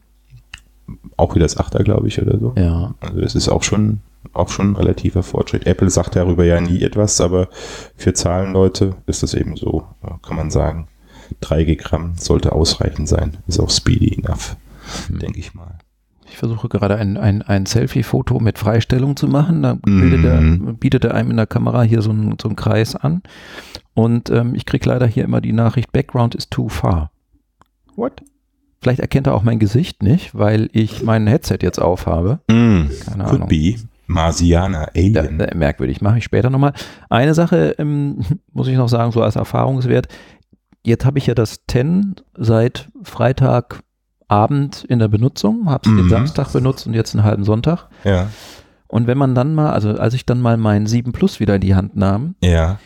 Auch wie das 8er, glaube ich, oder so. Ja. Also das ist auch schon, auch schon ein relativer Fortschritt. Apple sagt darüber ja nie etwas, aber für Zahlenleute ist das eben so, ja, kann man sagen. 3 Gramm sollte ausreichend sein. Ist auch speedy enough, Hm. denke ich mal. Ich versuche gerade ein, ein, ein Selfie-Foto mit Freistellung zu machen. Da Mhm. er, bietet er einem in der Kamera hier so einen, so einen Kreis an. Und ähm, ich kriege leider hier immer die Nachricht, Background is too far. What? Vielleicht erkennt er auch mein Gesicht nicht, weil ich mein Headset jetzt aufhabe. Mm, Keine could Ahnung. be. Marsianer, Da, Alien. da, merkwürdig, mache ich später nochmal. Eine Sache ähm, muss ich noch sagen, so als Erfahrungswert. Jetzt habe ich ja das 10 seit Freitagabend in der Benutzung, habe es den Mhm. Samstag benutzt und jetzt einen halben Sonntag. Ja, Und wenn man dann mal, also als ich dann mal meinen 7 Plus wieder in die Hand nahm, ja.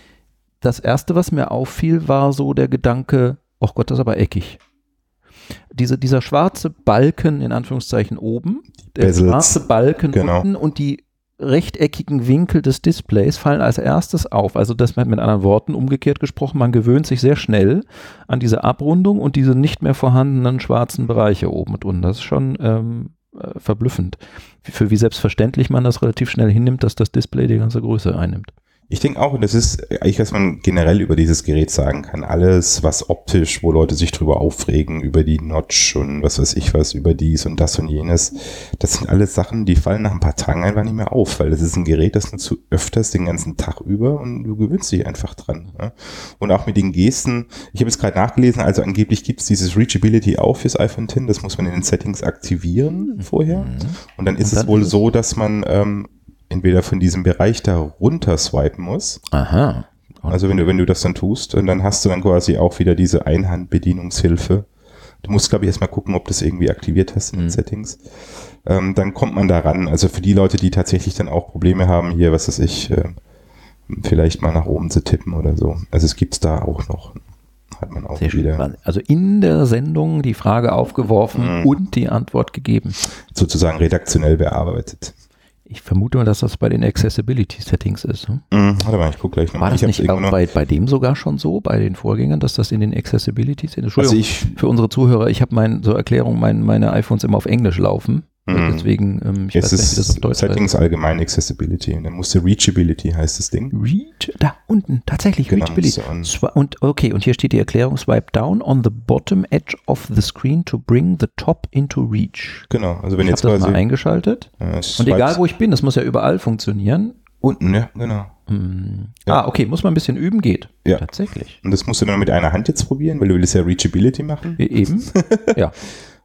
das erste, was mir auffiel, war so der Gedanke, oh Gott, das ist aber eckig. Diese, dieser schwarze Balken in Anführungszeichen oben, der Bezels. schwarze Balken Genau. unten und die rechteckigen Winkel des Displays fallen als erstes auf. Also das mit, mit anderen Worten, umgekehrt gesprochen, man gewöhnt sich sehr schnell an diese Abrundung und diese nicht mehr vorhandenen schwarzen Bereiche oben und unten. Das ist schon ähm, äh, verblüffend, für wie selbstverständlich man das relativ schnell hinnimmt, dass das Display die ganze Größe einnimmt. Ich denke auch, und das ist eigentlich, was man generell über dieses Gerät sagen kann. Alles, was optisch, wo Leute sich drüber aufregen, über die Notch und was weiß ich was, über dies und das und jenes, das sind alles Sachen, die fallen nach ein paar Tagen einfach nicht mehr auf, weil das ist ein Gerät, das nutzt du öfters den ganzen Tag über und du gewöhnst dich einfach dran. Ja? Und auch mit den Gesten, ich habe jetzt gerade nachgelesen, also angeblich gibt es dieses Reachability auch fürs iPhone X, das muss man in den Settings aktivieren vorher. Und dann ist Und es dann wohl ist es- so, dass man ähm, entweder von diesem Bereich da runter swipen muss, Aha. also wenn du, wenn du das dann tust, und dann hast du dann quasi auch wieder diese Einhandbedienungshilfe. Du musst, glaube ich, erstmal gucken, ob du das irgendwie aktiviert hast in den Mhm. Settings. Ähm, dann kommt man da ran. Also für die Leute, die tatsächlich dann auch Probleme haben, hier, was weiß ich, äh, vielleicht mal nach oben zu tippen oder so. Also es gibt's da auch noch. Hat man auch Sehr schön. wieder Also in der Sendung die Frage aufgeworfen Mhm. und die Antwort gegeben. sozusagen redaktionell bearbeitet. Ich vermute mal, dass das bei den Accessibility Settings ist. Hm? Mhm, warte mal, ich guck gleich nochmal. War das nicht bei, bei dem sogar schon so, bei den Vorgängern, dass das in den Accessibility sind? also Entschuldigung, ich, für unsere Zuhörer, ich habe mein, zur Erklärung mein, meine iPhones immer auf Englisch laufen. Mhm. Deswegen, ähm, ich es weiß nicht, wie das auf ist Deutsch Settings allgemein Accessibility. Und dann musst du Reachability heißt das Ding. heißt. Reach, da unten, tatsächlich Genau, Reachability. Und okay, und hier steht die Erklärung: Swipe down on the bottom edge of the screen to bring the top into reach. Genau, also wenn Ich jetzt habe das quasi mal eingeschaltet. äh, Und egal, wo ich bin, das muss ja überall funktionieren. unten, ja, genau. Hm. Ja. Ah, okay, muss man ein bisschen üben, geht. Ja. Tatsächlich. Und das musst du dann mit einer Hand jetzt probieren, weil du willst ja Reachability machen. E- Eben. ja.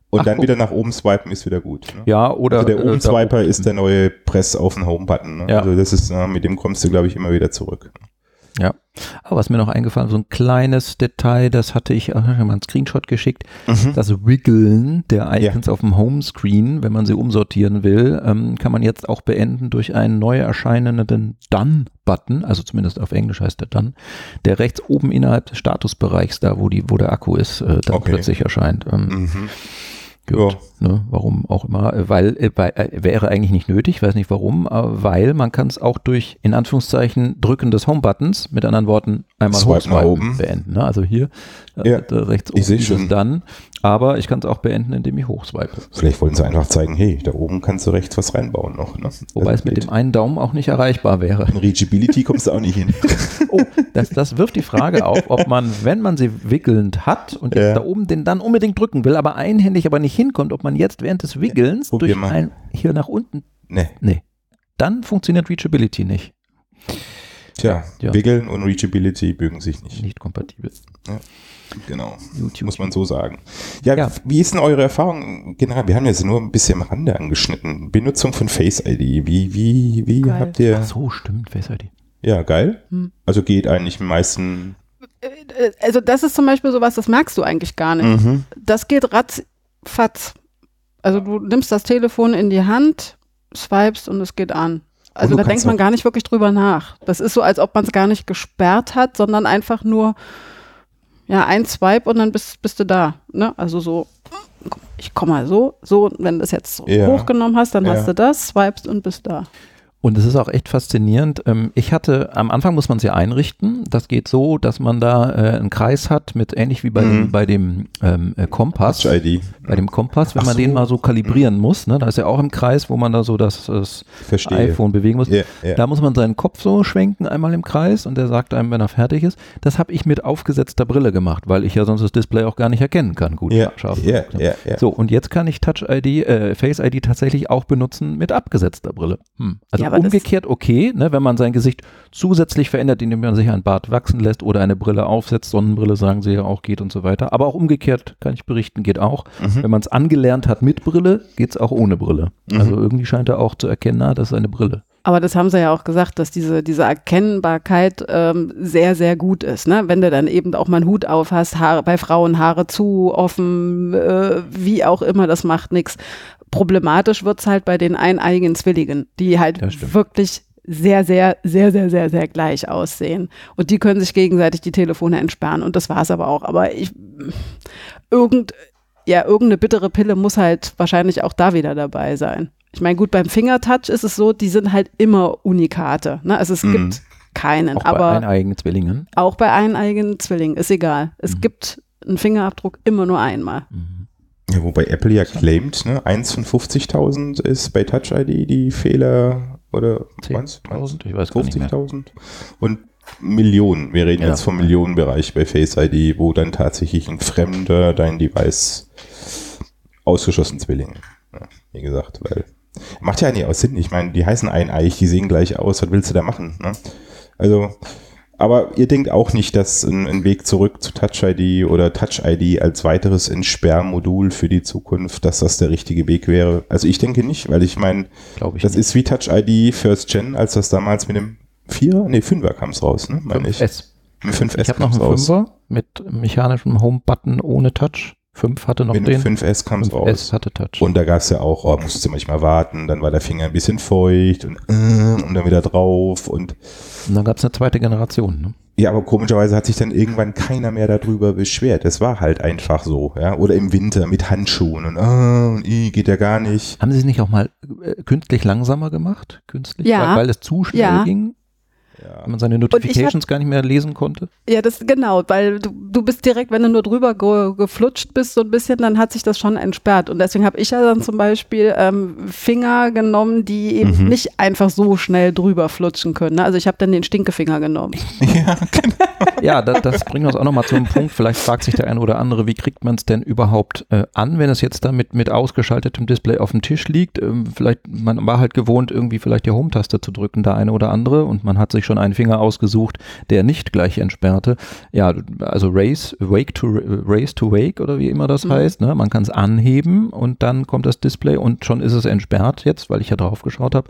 Und Ach, dann wieder nach oben swipen ist wieder gut. Ne? Ja, oder. Also der äh, oben Swiper ist der neue Press auf den Home-Button. Ne? Ja. Also das ist, äh, mit dem kommst du, glaube ich, immer wieder zurück. Ja. Aber was mir noch eingefallen, so ein kleines Detail, das hatte ich, ach, ich habe mal einen Screenshot geschickt. Das Wiggeln der Icons auf dem Homescreen, wenn man sie umsortieren will, ähm, kann man jetzt auch beenden durch einen neu erscheinenden Done-Button, also zumindest auf Englisch heißt der Done, der rechts oben innerhalb des Statusbereichs, da wo, die, wo der Akku ist, äh, dann Okay. plötzlich erscheint. Ähm, Mhm. Gut, ne, warum auch immer, äh, weil, äh, weil äh, wäre eigentlich nicht nötig, weiß nicht warum, aber weil man kann es auch durch in Anführungszeichen Drücken des Home-Buttons, mit anderen Worten einmal hochswipen beenden. Ne? Also hier äh, Ja, da rechts oben ich schon. dann, aber ich kann es auch beenden, indem ich hochswipe. Vielleicht wollen sie einfach zeigen, hey, da oben kannst du rechts was reinbauen noch. Ne? Wobei Also es mit geht. dem einen Daumen auch nicht erreichbar wäre. In Reachability kommst du auch nicht hin. Oh, das, das wirft die Frage auf, ob man, wenn man sie wickelnd hat und jetzt Ja. da oben den dann unbedingt drücken will, aber einhändig aber nicht hinkommt, ob man jetzt während des Wickelns Probier durch mal. ein, hier nach unten ne, Nee. Dann funktioniert Reachability nicht. tja, Ja. Wiggeln und Reachability bügen sich nicht. Nicht kompatibel. Genau. YouTube. Muss man so sagen. Ja, Ja. wie ist denn eure Erfahrung generell? Wir haben jetzt nur ein bisschen am Rande angeschnitten. Benutzung von Face ID. Wie, wie, wie Geil. habt ihr? Ach so, stimmt, Face ID. Ja, geil. Hm. Also geht eigentlich im meisten. Äh, Also das ist zum Beispiel sowas, das merkst du eigentlich gar nicht. Mhm. Das geht ratzfatz. Also du nimmst das Telefon in die Hand, swipest und es geht an. Also da denkt man gar nicht wirklich drüber nach. Das ist so, als ob man es gar nicht gesperrt hat, sondern einfach nur ja, ein Swipe und dann bist, bist du da. Ne? Also so, ich komme mal so, so, wenn du das jetzt Ja. hochgenommen hast, dann Ja. hast du das, swipest und bist da. Und es ist auch echt faszinierend. Ähm, Ich hatte, am Anfang muss man sie einrichten. Das geht so, dass man da äh, einen Kreis hat mit ähnlich wie bei dem, Mhm. bei dem ähm, äh, Kompass. Touch-ID. Bei dem Kompass, wenn Ach man den so. mal so kalibrieren muss, ne, da ist ja auch im Kreis, wo man da so das, das iPhone bewegen muss. Ja, ja. Da muss man seinen Kopf so schwenken, einmal im Kreis und der sagt einem, wenn er fertig ist. Das habe ich mit aufgesetzter Brille gemacht, weil ich ja sonst das Display auch gar nicht erkennen kann. Gut, ja, scharf. ja, ja, ja. So, und jetzt kann ich Touch ID, äh, Face ID tatsächlich auch benutzen mit abgesetzter Brille. Hm. Also Ja, umgekehrt okay, ne, wenn man sein Gesicht zusätzlich verändert, indem man sich ein Bart wachsen lässt oder eine Brille aufsetzt, Sonnenbrille sagen sie ja auch geht und so weiter. Aber auch umgekehrt kann ich berichten, geht auch. Mhm. Wenn man es angelernt hat mit Brille, geht es auch ohne Brille. Also irgendwie scheint er auch zu erkennen, na, das ist eine Brille. Aber das haben sie ja auch gesagt, dass diese, diese Erkennbarkeit ähm, sehr, sehr gut ist. Ne? Wenn du dann eben auch mal einen Hut auf hast, Haare, bei Frauen Haare zu, offen, äh, wie auch immer, das macht nichts. Problematisch wird's halt bei den eineigen Zwillingen, die halt wirklich sehr, sehr, sehr, sehr, sehr, sehr gleich aussehen. Und die können sich gegenseitig die Telefone entsperren. Und das war's aber auch. Aber ich, irgend, ja, irgendeine bittere Pille muss halt wahrscheinlich auch da wieder dabei sein. Ich meine, gut, beim Fingertouch ist es so, die sind halt immer Unikate. Ne? Also es Mhm. gibt keinen, Auch bei aber eineigen Zwillingen. auch bei eineigen Zwillingen, ist egal. Es Mhm. gibt einen Fingerabdruck immer nur einmal. Ja, wobei Apple ja claimt, ne, 1 von 50.000 ist bei Touch ID die Fehler oder was? 10.000? Ich weiß gar nicht mehr. 50.000 und Millionen. Wir reden Ja. jetzt vom Millionenbereich bei Face ID, wo dann tatsächlich ein Fremder dein Device ausgeschlossen Zwillinge. Ja, wie gesagt, weil macht ja nicht aus Sinn. Ich meine, die heißen eineich, die sehen gleich aus. Was willst du da machen? Ne? Also, aber ihr denkt auch nicht, dass ein, ein Weg zurück zu Touch ID oder Touch ID als weiteres Entsperrmodul für die Zukunft, dass das der richtige Weg wäre. Also ich denke nicht, weil ich meine, das nicht. ist wie Touch ID First Gen, als das damals mit dem Vierer, nee, Fünfer kam es raus, ne? Meine ich. 5S. Mit 5S Ich habe noch einen raus. Fünfer mit mechanischem Home-Button ohne Touch. 5 hatte noch Mit den. dem 5S kam es 5S raus. hatte Touch. Und da gab es ja auch, oh, musstest du manchmal warten, dann war der Finger ein bisschen feucht und, äh, und dann wieder drauf und Und dann gab es eine zweite Generation. Ne? ja, aber komischerweise hat sich dann irgendwann keiner mehr darüber beschwert. Es war halt einfach so, ja. Oder im Winter mit Handschuhen und, ah, und ih, geht ja gar nicht. Haben Sie es nicht auch mal äh, künstlich langsamer gemacht? Künstlich? Ja. Weil, weil es zu schnell Ja. ging? Ja. Wenn man seine Notifications gar nicht mehr lesen konnte? Ja, das genau, weil du, du bist direkt, wenn du nur drüber ge, geflutscht bist, so ein bisschen, dann hat sich das schon entsperrt. Und deswegen habe ich ja dann zum Beispiel ähm, Finger genommen, die eben Mhm. nicht einfach so schnell drüber flutschen können. Ne? Also ich habe dann den Stinkefinger genommen. ja, genau. Ja, das, das bringt uns auch nochmal zu einem Punkt. Vielleicht fragt sich der eine oder andere, wie kriegt man es denn überhaupt äh, an, wenn es jetzt da mit, mit ausgeschaltetem Display auf dem Tisch liegt? Ähm, vielleicht, man war halt gewohnt, irgendwie vielleicht die Home-Taste zu drücken, der eine oder andere, und man hat sich schon einen Finger ausgesucht, der nicht gleich entsperrte. Ja, also Race, Wake to Race to Wake oder wie immer das Mhm. heißt. Ne? Man kann es anheben und dann kommt das Display und schon ist es entsperrt jetzt, weil ich ja drauf geschaut habe.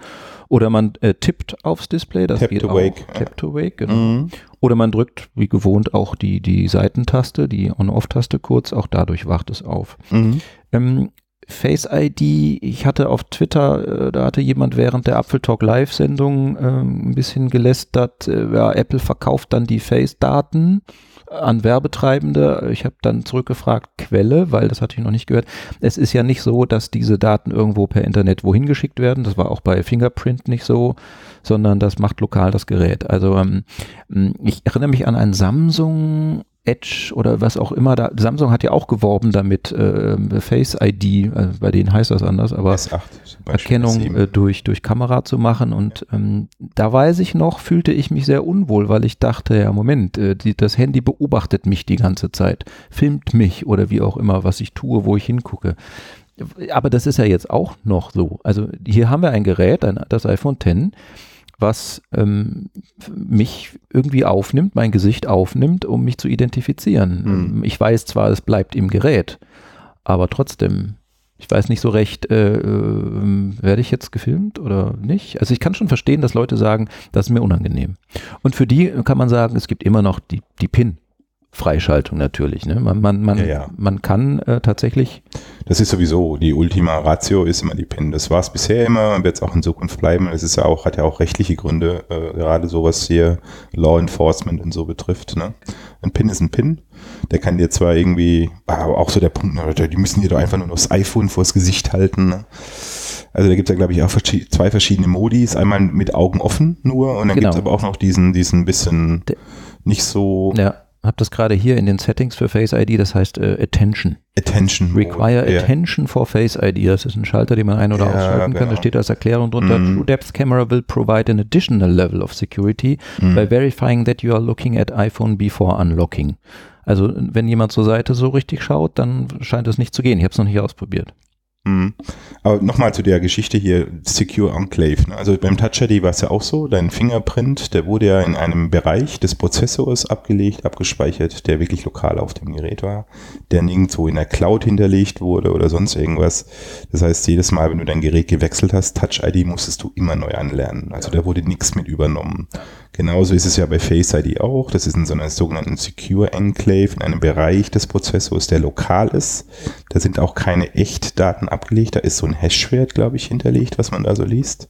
Oder man äh, tippt aufs Display, das Tap geht to auch. wake. Tap to Wake, genau. Mhm. Oder man drückt wie gewohnt auch die, die Seitentaste, die On-Off-Taste kurz, auch dadurch wacht es auf. Mhm. Ähm, Face ID, ich hatte auf Twitter, äh, da hatte jemand während der Apfel Talk Live-Sendung ähm, ein bisschen gelästert, äh, ja, Apple verkauft dann die Face-Daten an Werbetreibende. Ich habe dann zurückgefragt, Quelle, weil das hatte ich noch nicht gehört. Es ist ja nicht so, dass diese Daten irgendwo per Internet wohin geschickt werden. Das war auch bei Fingerprint nicht so, sondern das macht lokal das Gerät. Also ähm, ich erinnere mich an ein Samsung Edge oder was auch immer da. Samsung hat ja auch geworben damit, äh, Face ID, also bei denen heißt das anders, aber S8 zum Beispiel, Erkennung S7. äh, durch, durch Kamera zu machen. Und ähm, da weiß ich noch, fühlte ich mich sehr unwohl, weil ich dachte, ja, Moment, äh, die, das Handy beobachtet mich die ganze Zeit, filmt mich oder wie auch immer, was ich tue, wo ich hingucke. Aber das ist ja jetzt auch noch so. Also hier haben wir ein Gerät, ein, das iPhone X, was ähm, mich irgendwie aufnimmt, mein Gesicht aufnimmt, um mich zu identifizieren. Hm. Ich weiß zwar, es bleibt im Gerät, aber trotzdem, ich weiß nicht so recht, äh, äh, werde ich jetzt gefilmt oder nicht? Also ich kann schon verstehen, dass Leute sagen, das ist mir unangenehm. Und für die kann man sagen, es gibt immer noch die, die PIN. Freischaltung natürlich. Ne? Man, man, man, Ja, ja. man kann äh, tatsächlich, Das ist sowieso, die Ultima Ratio ist immer die PIN. Das war es bisher immer und wird es auch in Zukunft bleiben. Das ist ja auch, hat ja auch rechtliche Gründe, äh, gerade so was hier Law Enforcement und so betrifft. Ne? Ein PIN ist ein PIN. Der kann dir zwar irgendwie, aber auch so der Punkt, die müssen dir doch einfach nur noch das iPhone vors Gesicht halten. Ne? Also da gibt es ja, glaube ich, auch zwei verschiedene Modis. Einmal mit Augen offen nur und dann Genau. gibt es aber auch noch diesen, diesen bisschen nicht so ja, habe das gerade hier in den Settings für Face ID, das heißt äh, Attention. Attention. Require ja. Attention for Face ID. Das ist ein Schalter, den man ein- oder Ja, ausschalten kann. Da genau. steht als Erklärung drunter, Mhm. True Depth Camera will provide an additional level of security Mhm. by verifying that you are looking at iPhone before unlocking. Also wenn jemand zur Seite so richtig schaut, dann scheint es nicht zu gehen. Ich habe es noch nicht ausprobiert. Mhm. Aber nochmal zu der Geschichte hier, Secure Enclave. Ne? Also beim Touch ID war es ja auch so, dein Fingerprint, der wurde ja in einem Bereich des Prozessors abgelegt, abgespeichert, der wirklich lokal auf dem Gerät war, der nirgendwo in der Cloud hinterlegt wurde oder sonst irgendwas. Das heißt, jedes Mal, wenn du dein Gerät gewechselt hast, Touch ID musstest du immer neu anlernen. Also da wurde nichts mit übernommen. Genauso ist es ja bei Face ID auch. Das ist in so einer sogenannten Secure Enclave, in einem Bereich des Prozessors, der lokal ist. Da sind auch keine Echtdaten abgelegt. Da ist so ein Hashwert, glaube ich, hinterlegt, was man da so liest.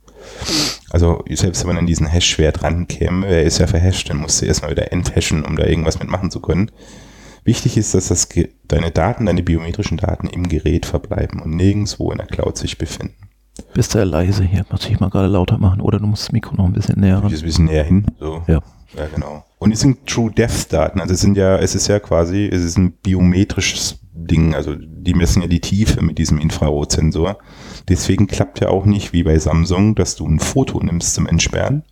Also selbst wenn man an diesen Hashwert rankäme, er ist ja verhasht, dann musst du erstmal wieder enthashen, um da irgendwas mitmachen zu können. Wichtig ist, dass das deine Daten, deine biometrischen Daten im Gerät verbleiben und nirgendwo in der Cloud sich befinden. Bist sehr leise hier. Muss ich mal gerade lauter machen oder du musst das Mikro noch ein bisschen näher ran. ein bisschen näher hin. So. Ja. Ja, genau. Und es sind True Depth Daten, also es sind ja, es ist ja quasi, es ist ein biometrisches Ding, also die messen ja die Tiefe mit diesem Infrarotsensor. Deswegen klappt ja auch nicht wie bei Samsung, dass du ein Foto nimmst zum Entsperren.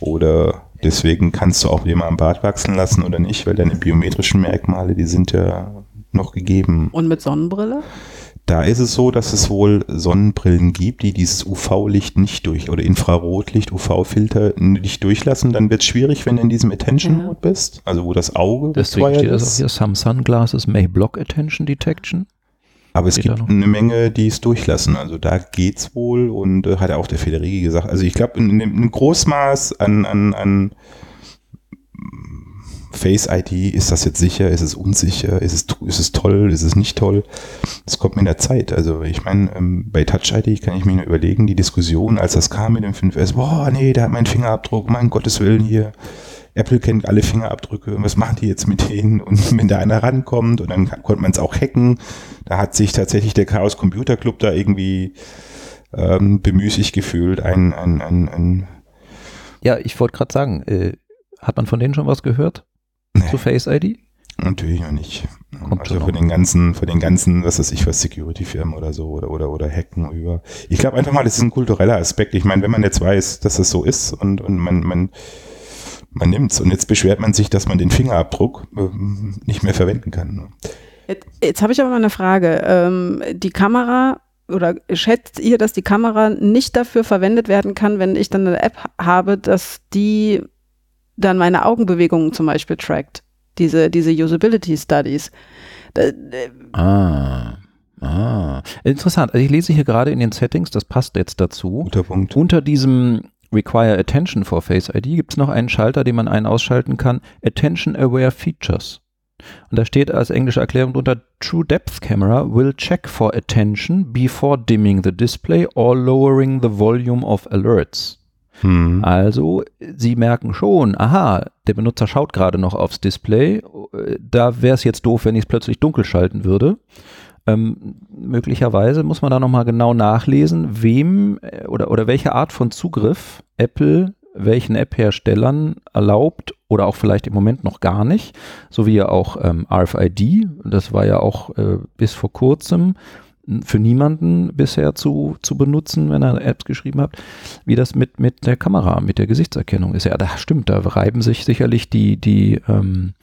Oder deswegen kannst du auch dir mal am Bart wachsen lassen oder nicht, weil deine biometrischen Merkmale, die sind ja noch gegeben. Und mit Sonnenbrille? Da ist es so, dass es wohl Sonnenbrillen gibt, die dieses UV-Licht nicht durch oder Infrarotlicht, UV-Filter nicht durchlassen. Dann wird es schwierig, wenn du in diesem Attention-Mode bist, also wo das Auge Deswegen steht das auch ist. hier. Some sunglasses may block attention detection. Aber es gibt eine Menge, die es durchlassen. Also da geht's wohl und äh, hat auch der Federigi gesagt. Also ich glaube, in einem Großmaß an, an, an Face ID, ist das jetzt sicher, ist es unsicher, ist es, ist es toll, ist es nicht toll? Das kommt mit der Zeit. Also ich meine, ähm, bei Touch ID kann ich mir nur überlegen, die Diskussion, als das kam mit dem 5S, boah, nee, der hat meinen Fingerabdruck, mein Gottes Willen hier. Apple kennt alle Fingerabdrücke und was machen die jetzt mit denen? Und wenn da einer rankommt und dann kann- konnte man es auch hacken, da hat sich tatsächlich der Chaos Computer Club da irgendwie ähm, bemüßigt gefühlt, ein, ein, ein, ein Ja, ich wollte gerade sagen, äh, hat man von denen schon was gehört Nee. zu Face ID? Natürlich noch nicht. Kommt also noch. den ganzen, von den ganzen, was weiß ich, was Security-Firmen oder so oder oder oder Hacken über. Ich glaube einfach mal, das ist ein kultureller Aspekt. Ich meine, wenn man jetzt weiß, dass es so ist und, und man, man, man nimmt's und jetzt beschwert man sich, dass man den Fingerabdruck ähm, nicht mehr verwenden kann. ne? Jetzt, jetzt habe ich aber mal eine Frage. Ähm, die Kamera oder schätzt ihr, dass die Kamera nicht dafür verwendet werden kann, wenn ich dann eine App habe, dass die dann meine Augenbewegungen zum Beispiel trackt? Diese, diese Usability Studies. Da, äh, Ah. Ah. Interessant. Also ich lese hier gerade in den Settings, das passt jetzt dazu. Guter Punkt. Unter diesem Require Attention for Face ID gibt es noch einen Schalter, den man ein- ausschalten kann. Attention Aware Features. Und da steht als englische Erklärung drunter, True Depth Camera will check for attention before dimming the display or lowering the volume of alerts. Hm. Also, Sie merken schon, aha, der Benutzer schaut gerade noch aufs Display. Da wäre es jetzt doof, wenn ich es plötzlich dunkel schalten würde. Ähm, möglicherweise muss man da nochmal genau nachlesen, wem äh, oder, oder welche Art von Zugriff Apple welchen App-Herstellern erlaubt oder auch vielleicht im Moment noch gar nicht, so wie ja auch ähm, RFID, das war ja auch äh, bis vor kurzem für niemanden bisher zu, zu benutzen, wenn er Apps geschrieben hat, wie das mit, mit der Kamera, mit der Gesichtserkennung ist. Ja, das stimmt, da reiben sich sicherlich die, die, ähm,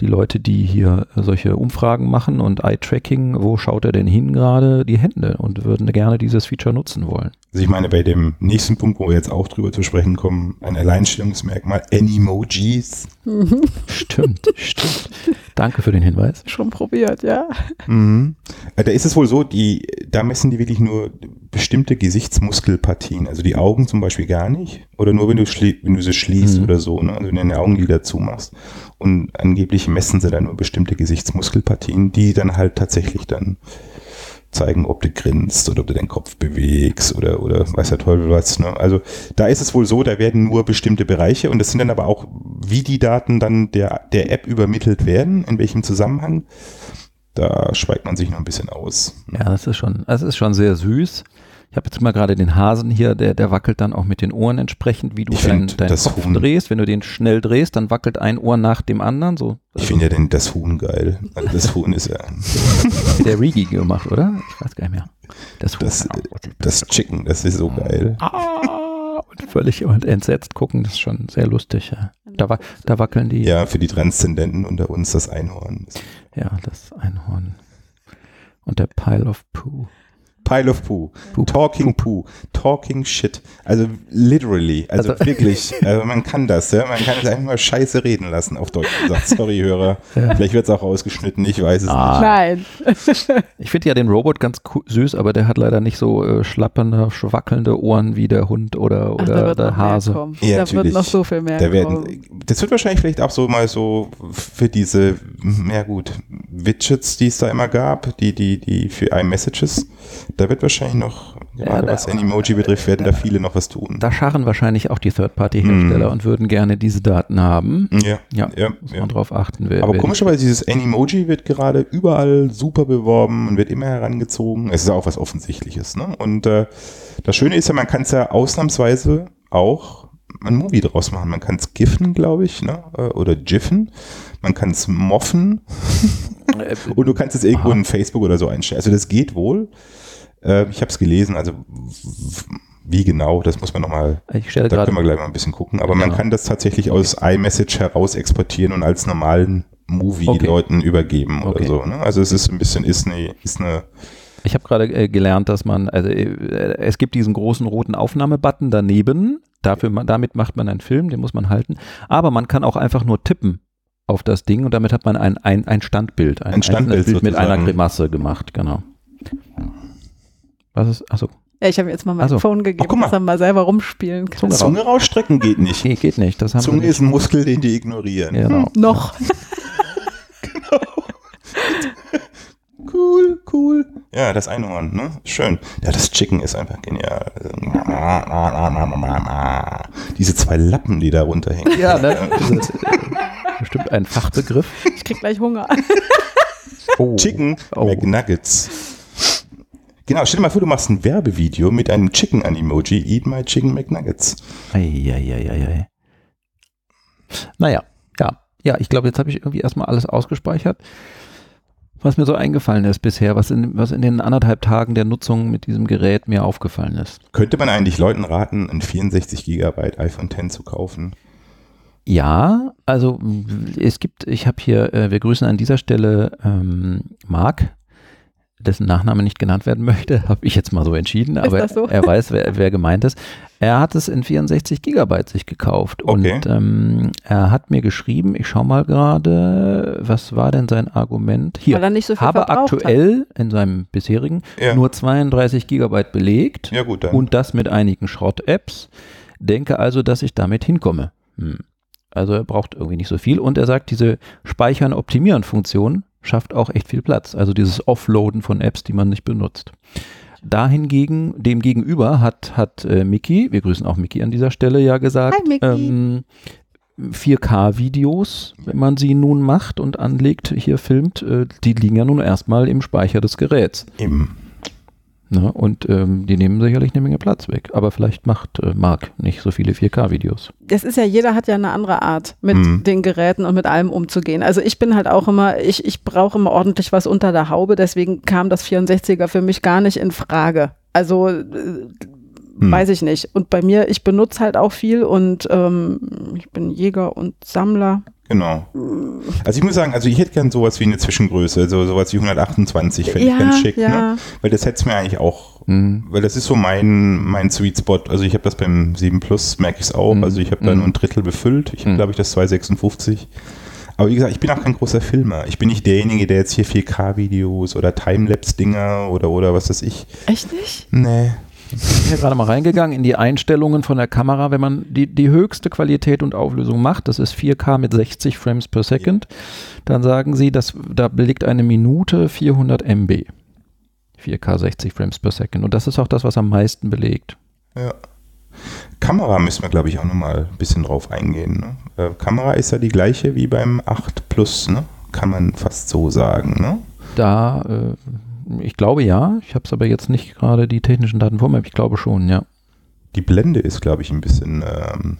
die Leute, die hier solche Umfragen machen und Eye-Tracking, wo schaut er denn hin gerade, die Hände und würden gerne dieses Feature nutzen wollen. Also ich meine, bei dem nächsten Punkt, wo wir jetzt auch drüber zu sprechen kommen, ein Alleinstellungsmerkmal, Animojis. Stimmt, stimmt. Danke für den Hinweis. schon probiert, ja. Mhm. Äh, Da ist es wohl so, die, da messen die wirklich nur bestimmte Gesichtsmuskelpartien, also die Augen zum Beispiel gar nicht, oder nur wenn du, wenn du sie schließt Mhm. oder so, ne? also wenn du deine Augenlider zumachst. Und angeblich messen sie dann nur bestimmte Gesichtsmuskelpartien, die dann halt tatsächlich dann zeigen, ob du grinst oder ob du deinen Kopf bewegst oder, oder weiß der Teufel was. Ne? Also da ist es wohl so, da werden nur bestimmte Bereiche und das sind dann aber auch, wie die Daten dann der, der App übermittelt werden, in welchem Zusammenhang, da schweigt man sich noch ein bisschen aus. Ja, das ist schon, das ist schon sehr süß. Ich habe jetzt mal gerade den Hasen hier, der, der wackelt dann auch mit den Ohren entsprechend, wie du Ich deinen dein das Kopf Huhn- drehst. Wenn du den schnell drehst, dann wackelt ein Ohr nach dem anderen. So Ich finde ja den, das Huhn geil. Also Das Huhn ist ja, der Rigi gemacht, oder? Ich weiß gar nicht mehr. Das, Huhn, das, das Chicken, das ist so geil. Ah, und völlig und entsetzt gucken, das ist schon sehr lustig. Ja. Da, da wackeln die. Ja, für die Transzendenten unter uns das Einhorn. Ja, das Einhorn. Und der Pile of Poo. Pile of Poo. Poo. Talking Poo. Talking Shit. Also literally. Also, Also- wirklich. Also man kann das, ja. Man kann es einfach mal scheiße reden lassen, auf Deutsch gesagt. Sorry, Hörer. Ja. Vielleicht wird es auch rausgeschnitten, ich weiß es Ah. Nein. Ich finde ja den Robot ganz süß, aber der hat leider nicht so äh, schlappende, schwackelnde Ohren wie der Hund oder, Ach, oder wird der Hase. Ja, da natürlich. wird noch so viel mehr Da kommen. werden, das wird wahrscheinlich vielleicht auch so mal so für diese, ja gut, Widgets, die es da immer gab, die, die, die für iMessages, da wird wahrscheinlich noch, gerade da- was Animoji betrifft, werden da viele noch was tun. Da scharren wahrscheinlich auch die Third-Party-Hersteller Mhm. und würden gerne diese Daten haben. Ja, Ja, ja, muss ja. man drauf achten. Wer, Aber komischerweise, dieses Animoji wird gerade überall super beworben und wird immer herangezogen. Es ist ja auch was Offensichtliches. Ne? Und äh, das Schöne ist ja, man kann es ja ausnahmsweise auch ein Movie draus machen. Man kann es giffen, glaube ich, ne? äh, oder giffen. Man kann es moffen Äh, und du kannst es irgendwo Aha. in Facebook oder so einstellen. Also das geht wohl. Äh, ich habe es gelesen, also wie genau, das muss man nochmal ich stelle da können wir gleich mal ein bisschen gucken. Aber man Genau. kann das tatsächlich aus iMessage heraus exportieren und als normalen Movie Okay. Leuten übergeben oder Okay. so. Ne? Also es ist ein bisschen, ist eine, ist eine Ich habe gerade äh, gelernt, dass man, also äh, es gibt diesen großen roten Aufnahmebutton daneben. Dafür, ma- damit macht man einen Film, den muss man halten. Aber man kann auch einfach nur tippen auf das Ding und damit hat man ein, ein, ein Standbild, ein, Ein Standbild mit einer. Grimasse gemacht, genau. Was ist, achso, Ja, ich habe jetzt mal mein Ach so. Phone gegeben, guck mal. dass er mal selber rumspielen kann. Zunge. Zunge rausstrecken geht nicht. nee, geht nicht, das haben Zunge wir ist ein Muskel, den die ignorieren. nicht. Genau. Noch. Cool, cool. Ja, das Einhorn, ne? Schön. Ja, das Chicken ist einfach genial. Diese zwei Lappen, die da runterhängen. Ja, ne? Das ist, bestimmt ein Fachbegriff. Ich krieg gleich Hunger. Oh. Chicken Oh. McNuggets. Genau, stell dir mal vor, du machst ein Werbevideo mit einem Chicken-Emoji, Eat my Chicken McNuggets. Eieieiei. Naja, ja. Ja, ich glaube, jetzt habe ich irgendwie erstmal alles ausgespeichert, was mir so eingefallen ist bisher, was in, was in den anderthalb Tagen der Nutzung mit diesem Gerät mir aufgefallen ist. Könnte man eigentlich Leuten raten, ein 64 Gigabyte iPhone X zu kaufen? Ja, also es gibt, ich habe hier, äh, wir grüßen an dieser Stelle ähm, Marc, dessen Nachname nicht genannt werden möchte, habe ich jetzt mal so entschieden, Ist aber das so? er weiß, wer, wer gemeint ist. Er hat es in 64 Gigabyte sich gekauft Okay. und ähm, er hat mir geschrieben, ich schau mal gerade, was war denn sein Argument? Hier, Weil er nicht so viel habe aktuell in seinem bisherigen Ja. nur 32 Gigabyte belegt Ja, gut, und das mit einigen Schrott-Apps. Denke also, dass ich damit hinkomme. Hm. Also er braucht irgendwie nicht so viel und er sagt, diese Speichern-Optimieren-Funktion schafft auch echt viel Platz. Also dieses Offloaden von Apps, die man nicht benutzt. Dahingegen, dem gegenüber hat, hat äh, Miki, wir grüßen auch Miki an dieser Stelle, ja gesagt, Hi, ähm, 4K-Videos, wenn man sie nun macht und anlegt, hier filmt, äh, die liegen ja nun erstmal im Speicher des Geräts. Eben. Ne? Und ähm, die nehmen sicherlich eine Menge Platz weg. Aber vielleicht macht äh, Marc nicht so viele 4K-Videos. Das ist ja, jeder hat ja eine andere Art, mit Mhm. den Geräten und mit allem umzugehen. Also ich bin halt auch immer, ich, ich brauche immer ordentlich was unter der Haube, deswegen kam das 64er für mich gar nicht in Frage. Also äh, Hm. weiß ich nicht. Und bei mir, ich benutze halt auch viel und ähm, ich bin Jäger und Sammler. Genau. Also ich muss sagen, also ich hätte gern sowas wie eine Zwischengröße, so sowas wie 128, fände ich ganz schick, ja. ne? Weil das hätte es mir eigentlich auch, Mhm. weil das ist so mein, mein Sweet Spot. Also ich habe das beim 7 Plus, merke ich es auch. Mhm. Also ich habe da Mhm. nur ein Drittel befüllt. Ich habe, Mhm. glaube ich, das 256. Aber wie gesagt, ich bin auch kein großer Filmer. Ich bin nicht derjenige, der jetzt hier 4K-Videos oder Timelapse-Dinger oder, oder was weiß ich. Echt nicht? Nee. Ich bin hier gerade mal reingegangen in die Einstellungen von der Kamera. Wenn man die, die höchste Qualität und Auflösung macht, das ist 4K mit 60 Frames per Second, dann sagen sie, dass da belegt eine Minute 400 MB. 4K 60 Frames per Second. Und das ist auch das, was am meisten belegt. Ja. Kamera müssen wir, glaube ich, auch nochmal ein bisschen drauf eingehen. Ne? Äh, Kamera ist ja die gleiche wie beim 8 Plus, ne? Kann man fast so sagen, ne? Da, äh, ich glaube ja. Ich habe es aber jetzt nicht gerade die technischen Daten vor mir. Ich glaube schon, ja. Die Blende ist, glaube ich, ein bisschen ähm,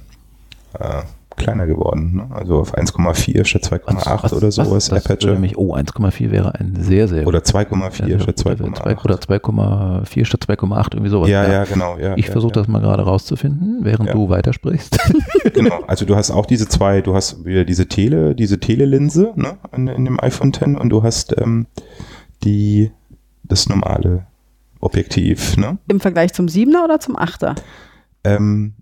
äh, kleiner geworden. Ne? Also auf 1,4 statt 2,8 oder sowas. Das würde mich, oh, 1,4 wäre ein sehr, sehr. Oder 2,4 ja, statt zwei- 2,8. Oder 2,4 statt 2,8, irgendwie sowas. Ja, ja, genau. Ja, Ich ja, versuche ja. das mal gerade rauszufinden, während Ja. du weitersprichst. Genau, also du hast auch diese zwei, du hast wieder diese Tele, diese Telelinse ne, in, in dem iPhone X und du hast ähm, die, das normale Objektiv, ne? Im Vergleich zum 7er oder zum 8er? Ähm,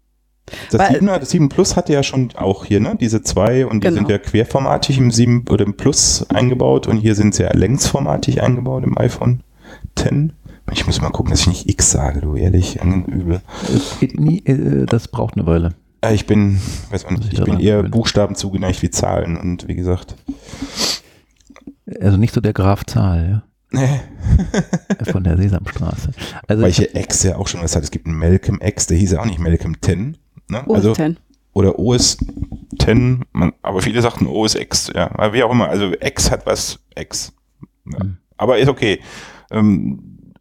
das, Weil- 7er, das 7 Plus hatte ja schon auch hier, ne? Diese zwei und die Genau. sind ja querformatig im 7 oder im Plus eingebaut und hier sind sie ja längsformatig eingebaut im iPhone X. Ich muss mal gucken, dass ich nicht X sage, du ehrlich, übel. Es geht nie, äh, das braucht eine Weile. Äh, Ich bin, weiß man nicht, ich bin eher. Buchstaben zugeneigt wie Zahlen und wie gesagt, Also nicht so der Graf Zahl, ja, von der Sesamstraße. Also Weil ich, hier X ja auch schon was hat. Es gibt einen Malcolm X, der hieß ja auch nicht Malcolm 10. Ne? OS Also, 10. oder OS 10, man, aber viele sagten OS X, ja. Wie auch immer, also X hat was X. Ja. Hm. Aber ist okay. Ähm,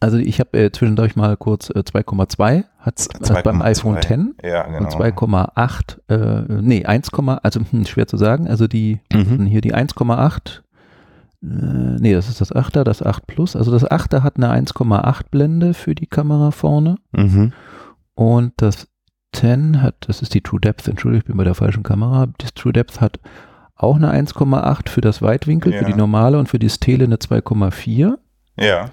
also ich habe äh, zwischendurch mal kurz äh, 2,2 hat Z- also beim 2,2. iPhone X ja, genau. und 2,8, äh, nee, 1, also hm, schwer zu sagen, also die Mhm. hier die 1,8 äh, nee, das ist das 8er, das 8 Plus. Also das 8er hat eine 1,8 Blende für die Kamera vorne Mhm. und das 10 hat, das ist die True Depth, Entschuldigung, ich bin bei der falschen Kamera. Das True Depth hat auch eine 1,8 für das Weitwinkel, für Ja. die normale und für die Stele eine 2,4. Ja.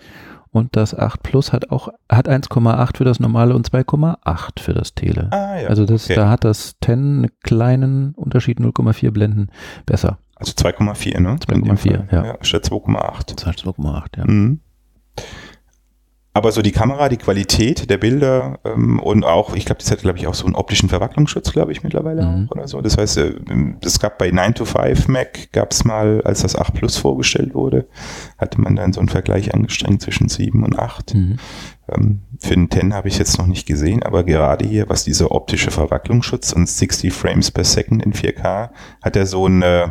Und das 8 Plus hat auch hat 1,8 für das normale und 2,8 für das Tele. Ah, ja. also das, okay. da hat das 10 einen kleinen Unterschied, 0,4 Blenden besser. Also 2,4, ne? In dem 2,4, Fall. ja. Statt 2,8. 2,8, ja. Mhm. Aber so die Kamera, die Qualität der Bilder ähm, und auch, ich glaube, das hat, glaube ich, auch so einen optischen Verwacklungsschutz, glaube ich, mittlerweile Mhm. oder so. Das heißt, äh, es gab bei 9 to 5 Mac, gab es mal, als das 8 Plus vorgestellt wurde, hatte man dann so einen Vergleich angestrengt zwischen 7 und 8. Mhm. Ähm, für den 10 habe ich jetzt noch nicht gesehen, aber gerade hier, was dieser optische Verwacklungsschutz und 60 Frames per Second in 4K, hat er so ein äh,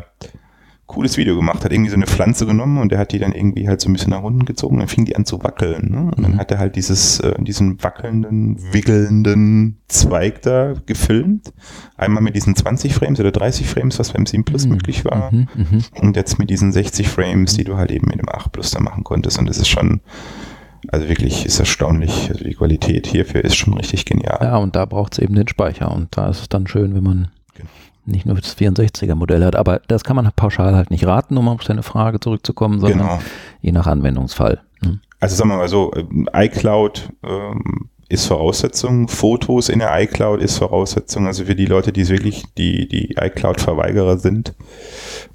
cooles Video gemacht, hat irgendwie so eine Pflanze genommen und er hat die dann irgendwie halt so ein bisschen nach unten gezogen, dann fing die an zu wackeln. Ne? Und dann Mhm. hat er halt dieses, äh, diesen wackelnden, wiggelnden Zweig da gefilmt. Einmal mit diesen 20 Frames oder 30 Frames, was beim 7 Plus Mhm. möglich war. Mhm, mhm. Und jetzt mit diesen 60 Frames, die du halt eben mit dem 8 Plus da machen konntest. Und das ist schon, also wirklich ist erstaunlich. Also die Qualität hierfür ist schon richtig genial. Ja, und da braucht es eben den Speicher. Und da ist es dann schön, wenn man Genau. Nicht nur das 64er-Modell hat. Aber das kann man pauschal halt nicht raten, um auf seine Frage zurückzukommen, sondern Genau. je nach Anwendungsfall. ne? Also sagen wir mal so, ähm, iCloud ähm, ist Voraussetzung, Fotos in der iCloud ist Voraussetzung. Also für die Leute, die wirklich die, die iCloud-Verweigerer sind,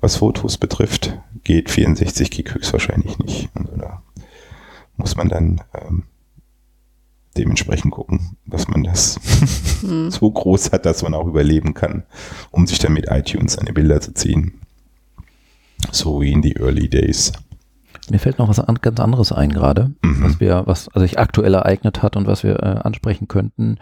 was Fotos betrifft, geht 64 Gig höchstwahrscheinlich nicht. Also da muss man dann ähm, dementsprechend gucken, dass man das Hm. so groß hat, dass man auch überleben kann, um sich dann mit iTunes seine Bilder zu ziehen. So wie in die Early Days. Mir fällt noch was an, ganz anderes ein gerade, Mhm. was wir, was also sich aktuell ereignet hat und was wir äh, ansprechen könnten.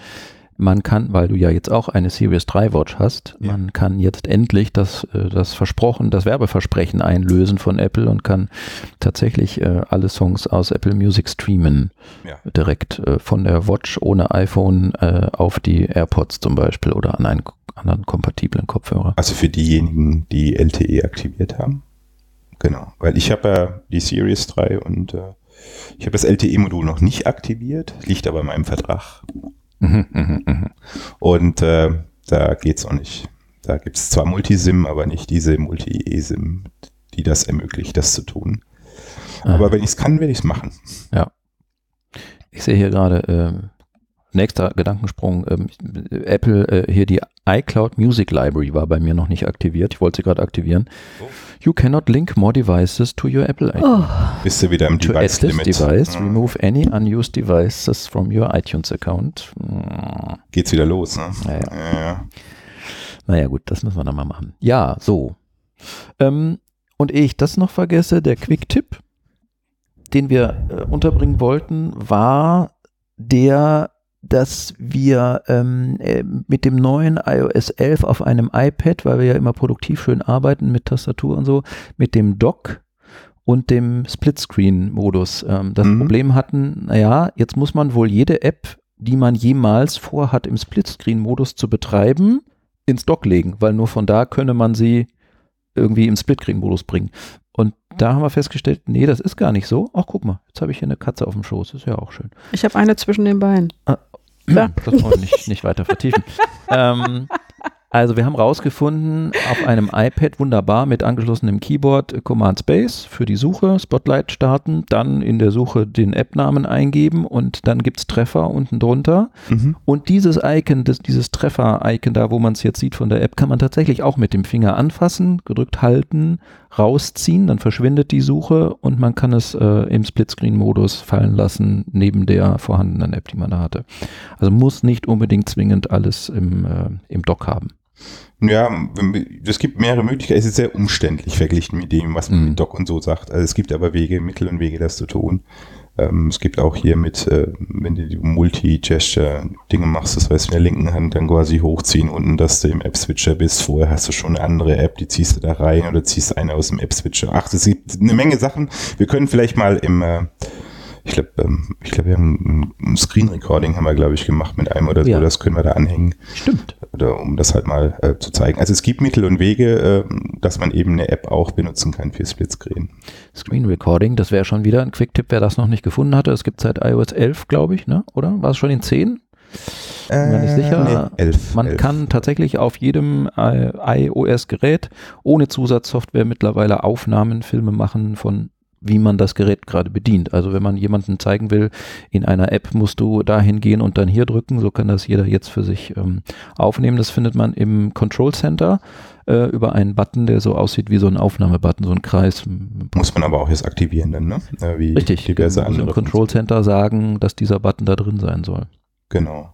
Man kann, weil du ja jetzt auch eine Series 3 Watch hast, Ja. man kann jetzt endlich das, äh, das Versprochen, das Werbeversprechen einlösen von Apple und kann tatsächlich äh, alle Songs aus Apple Music streamen. Ja. Direkt äh, von der Watch ohne iPhone äh, auf die AirPods zum Beispiel oder an einen anderen kompatiblen Kopfhörer. Also für diejenigen, die LTE aktiviert haben. Genau, weil ich habe ja die Series 3 und ich habe das LTE-Modul noch nicht aktiviert, liegt aber in meinem Vertrag. Mhm, mhm, mhm. Und äh, da geht's auch nicht. Da gibt's zwar Multisim, aber nicht diese Multi-eSIM, die das ermöglicht, das zu tun. Aber Ah. wenn ich es kann, werde ich es machen. Ich sehe hier gerade, ähm, nächster Gedankensprung. Ähm, Apple, äh, hier die iCloud Music Library war bei mir noch nicht aktiviert. Ich wollte sie gerade aktivieren. Oh. You cannot link more devices to your Apple iTunes. Bist du wieder im To add this Device-Limit. device, Mhm. remove any unused devices from your iTunes account. Mm, Geht's wieder los, ne? Ja, ja. Ja, ja. Naja, gut, das müssen wir dann mal machen. Ja, so. Ähm, und ehe ich das noch vergesse, der Quick-Tipp, den wir äh, unterbringen wollten, war der, dass wir ähm, äh, mit dem neuen iOS 11 auf einem iPad, weil wir ja immer produktiv schön arbeiten mit Tastatur und so, mit dem Dock und dem Splitscreen-Modus ähm, das Mhm. Problem hatten, naja, jetzt muss man wohl jede App, die man jemals vorhat, im Splitscreen-Modus zu betreiben, ins Dock legen, weil nur von da könne man sie irgendwie im Splitscreen-Modus bringen. Und da haben wir festgestellt, nee, das ist gar nicht so. Ach, guck mal, jetzt habe ich hier eine Katze auf dem Schoß, ist ja auch schön. Ich habe eine zwischen den Beinen. Ja. Das wollen wir nicht, nicht weiter vertiefen. ähm, also wir haben rausgefunden, auf einem iPad wunderbar mit angeschlossenem Keyboard äh, Command Space für die Suche, Spotlight starten, dann in der Suche den App-Namen eingeben und dann gibt es Treffer unten drunter. Mhm. Und dieses Icon, das, dieses Treffer-Icon da, wo man es jetzt sieht von der App, kann man tatsächlich auch mit dem Finger anfassen, gedrückt halten, rausziehen, dann verschwindet die Suche und man kann es äh, im Splitscreen-Modus fallen lassen, neben der vorhandenen App, die man da hatte. Also muss nicht unbedingt zwingend alles im, äh, im Dock haben. Ja, es gibt mehrere Möglichkeiten. Es ist sehr umständlich verglichen mit dem, was man Mhm. mit Doc und so sagt. Also es gibt aber Wege, Mittel und Wege, das zu tun. Ähm, es gibt auch hier mit, äh, wenn du die Multi-Gesture-Dinge machst, das heißt, mit der linken Hand dann quasi hochziehen unten, dass du im App-Switcher bist. Vorher hast du schon eine andere App, die ziehst du da rein oder ziehst eine aus dem App-Switcher. Ach, es gibt eine Menge Sachen. Wir können vielleicht mal im, äh, ich glaube, ähm, ich glaube, wir haben ein, ein Screen-Recording haben wir, glaube ich, gemacht mit einem oder so. Ja. Das können wir da anhängen Stimmt. oder um das halt mal äh, zu zeigen. Also es gibt Mittel und Wege, äh, dass man eben eine App auch benutzen kann für Splitscreen. Screen Recording, das wäre schon wieder ein Quick-Tipp, wer das noch nicht gefunden hatte. Es gibt seit iOS 11, glaube ich, ne? oder? War es schon in 10? Bin mir nicht sicher. Nee, elf, Man elf. kann tatsächlich auf jedem äh, iOS-Gerät ohne Zusatzsoftware mittlerweile Aufnahmen, Filme machen von wie man das Gerät gerade bedient. Also wenn man jemandem zeigen will, in einer App musst du dahin gehen und dann hier drücken, so kann das jeder jetzt für sich ähm, aufnehmen. Das findet man im Control Center äh, über einen Button, der so aussieht wie so ein Aufnahmebutton, so ein Kreis. Muss man aber auch jetzt aktivieren dann, ne? Äh, wie Richtig, diverse musst im andere. Control Center sagen, dass dieser Button da drin sein soll. Genau.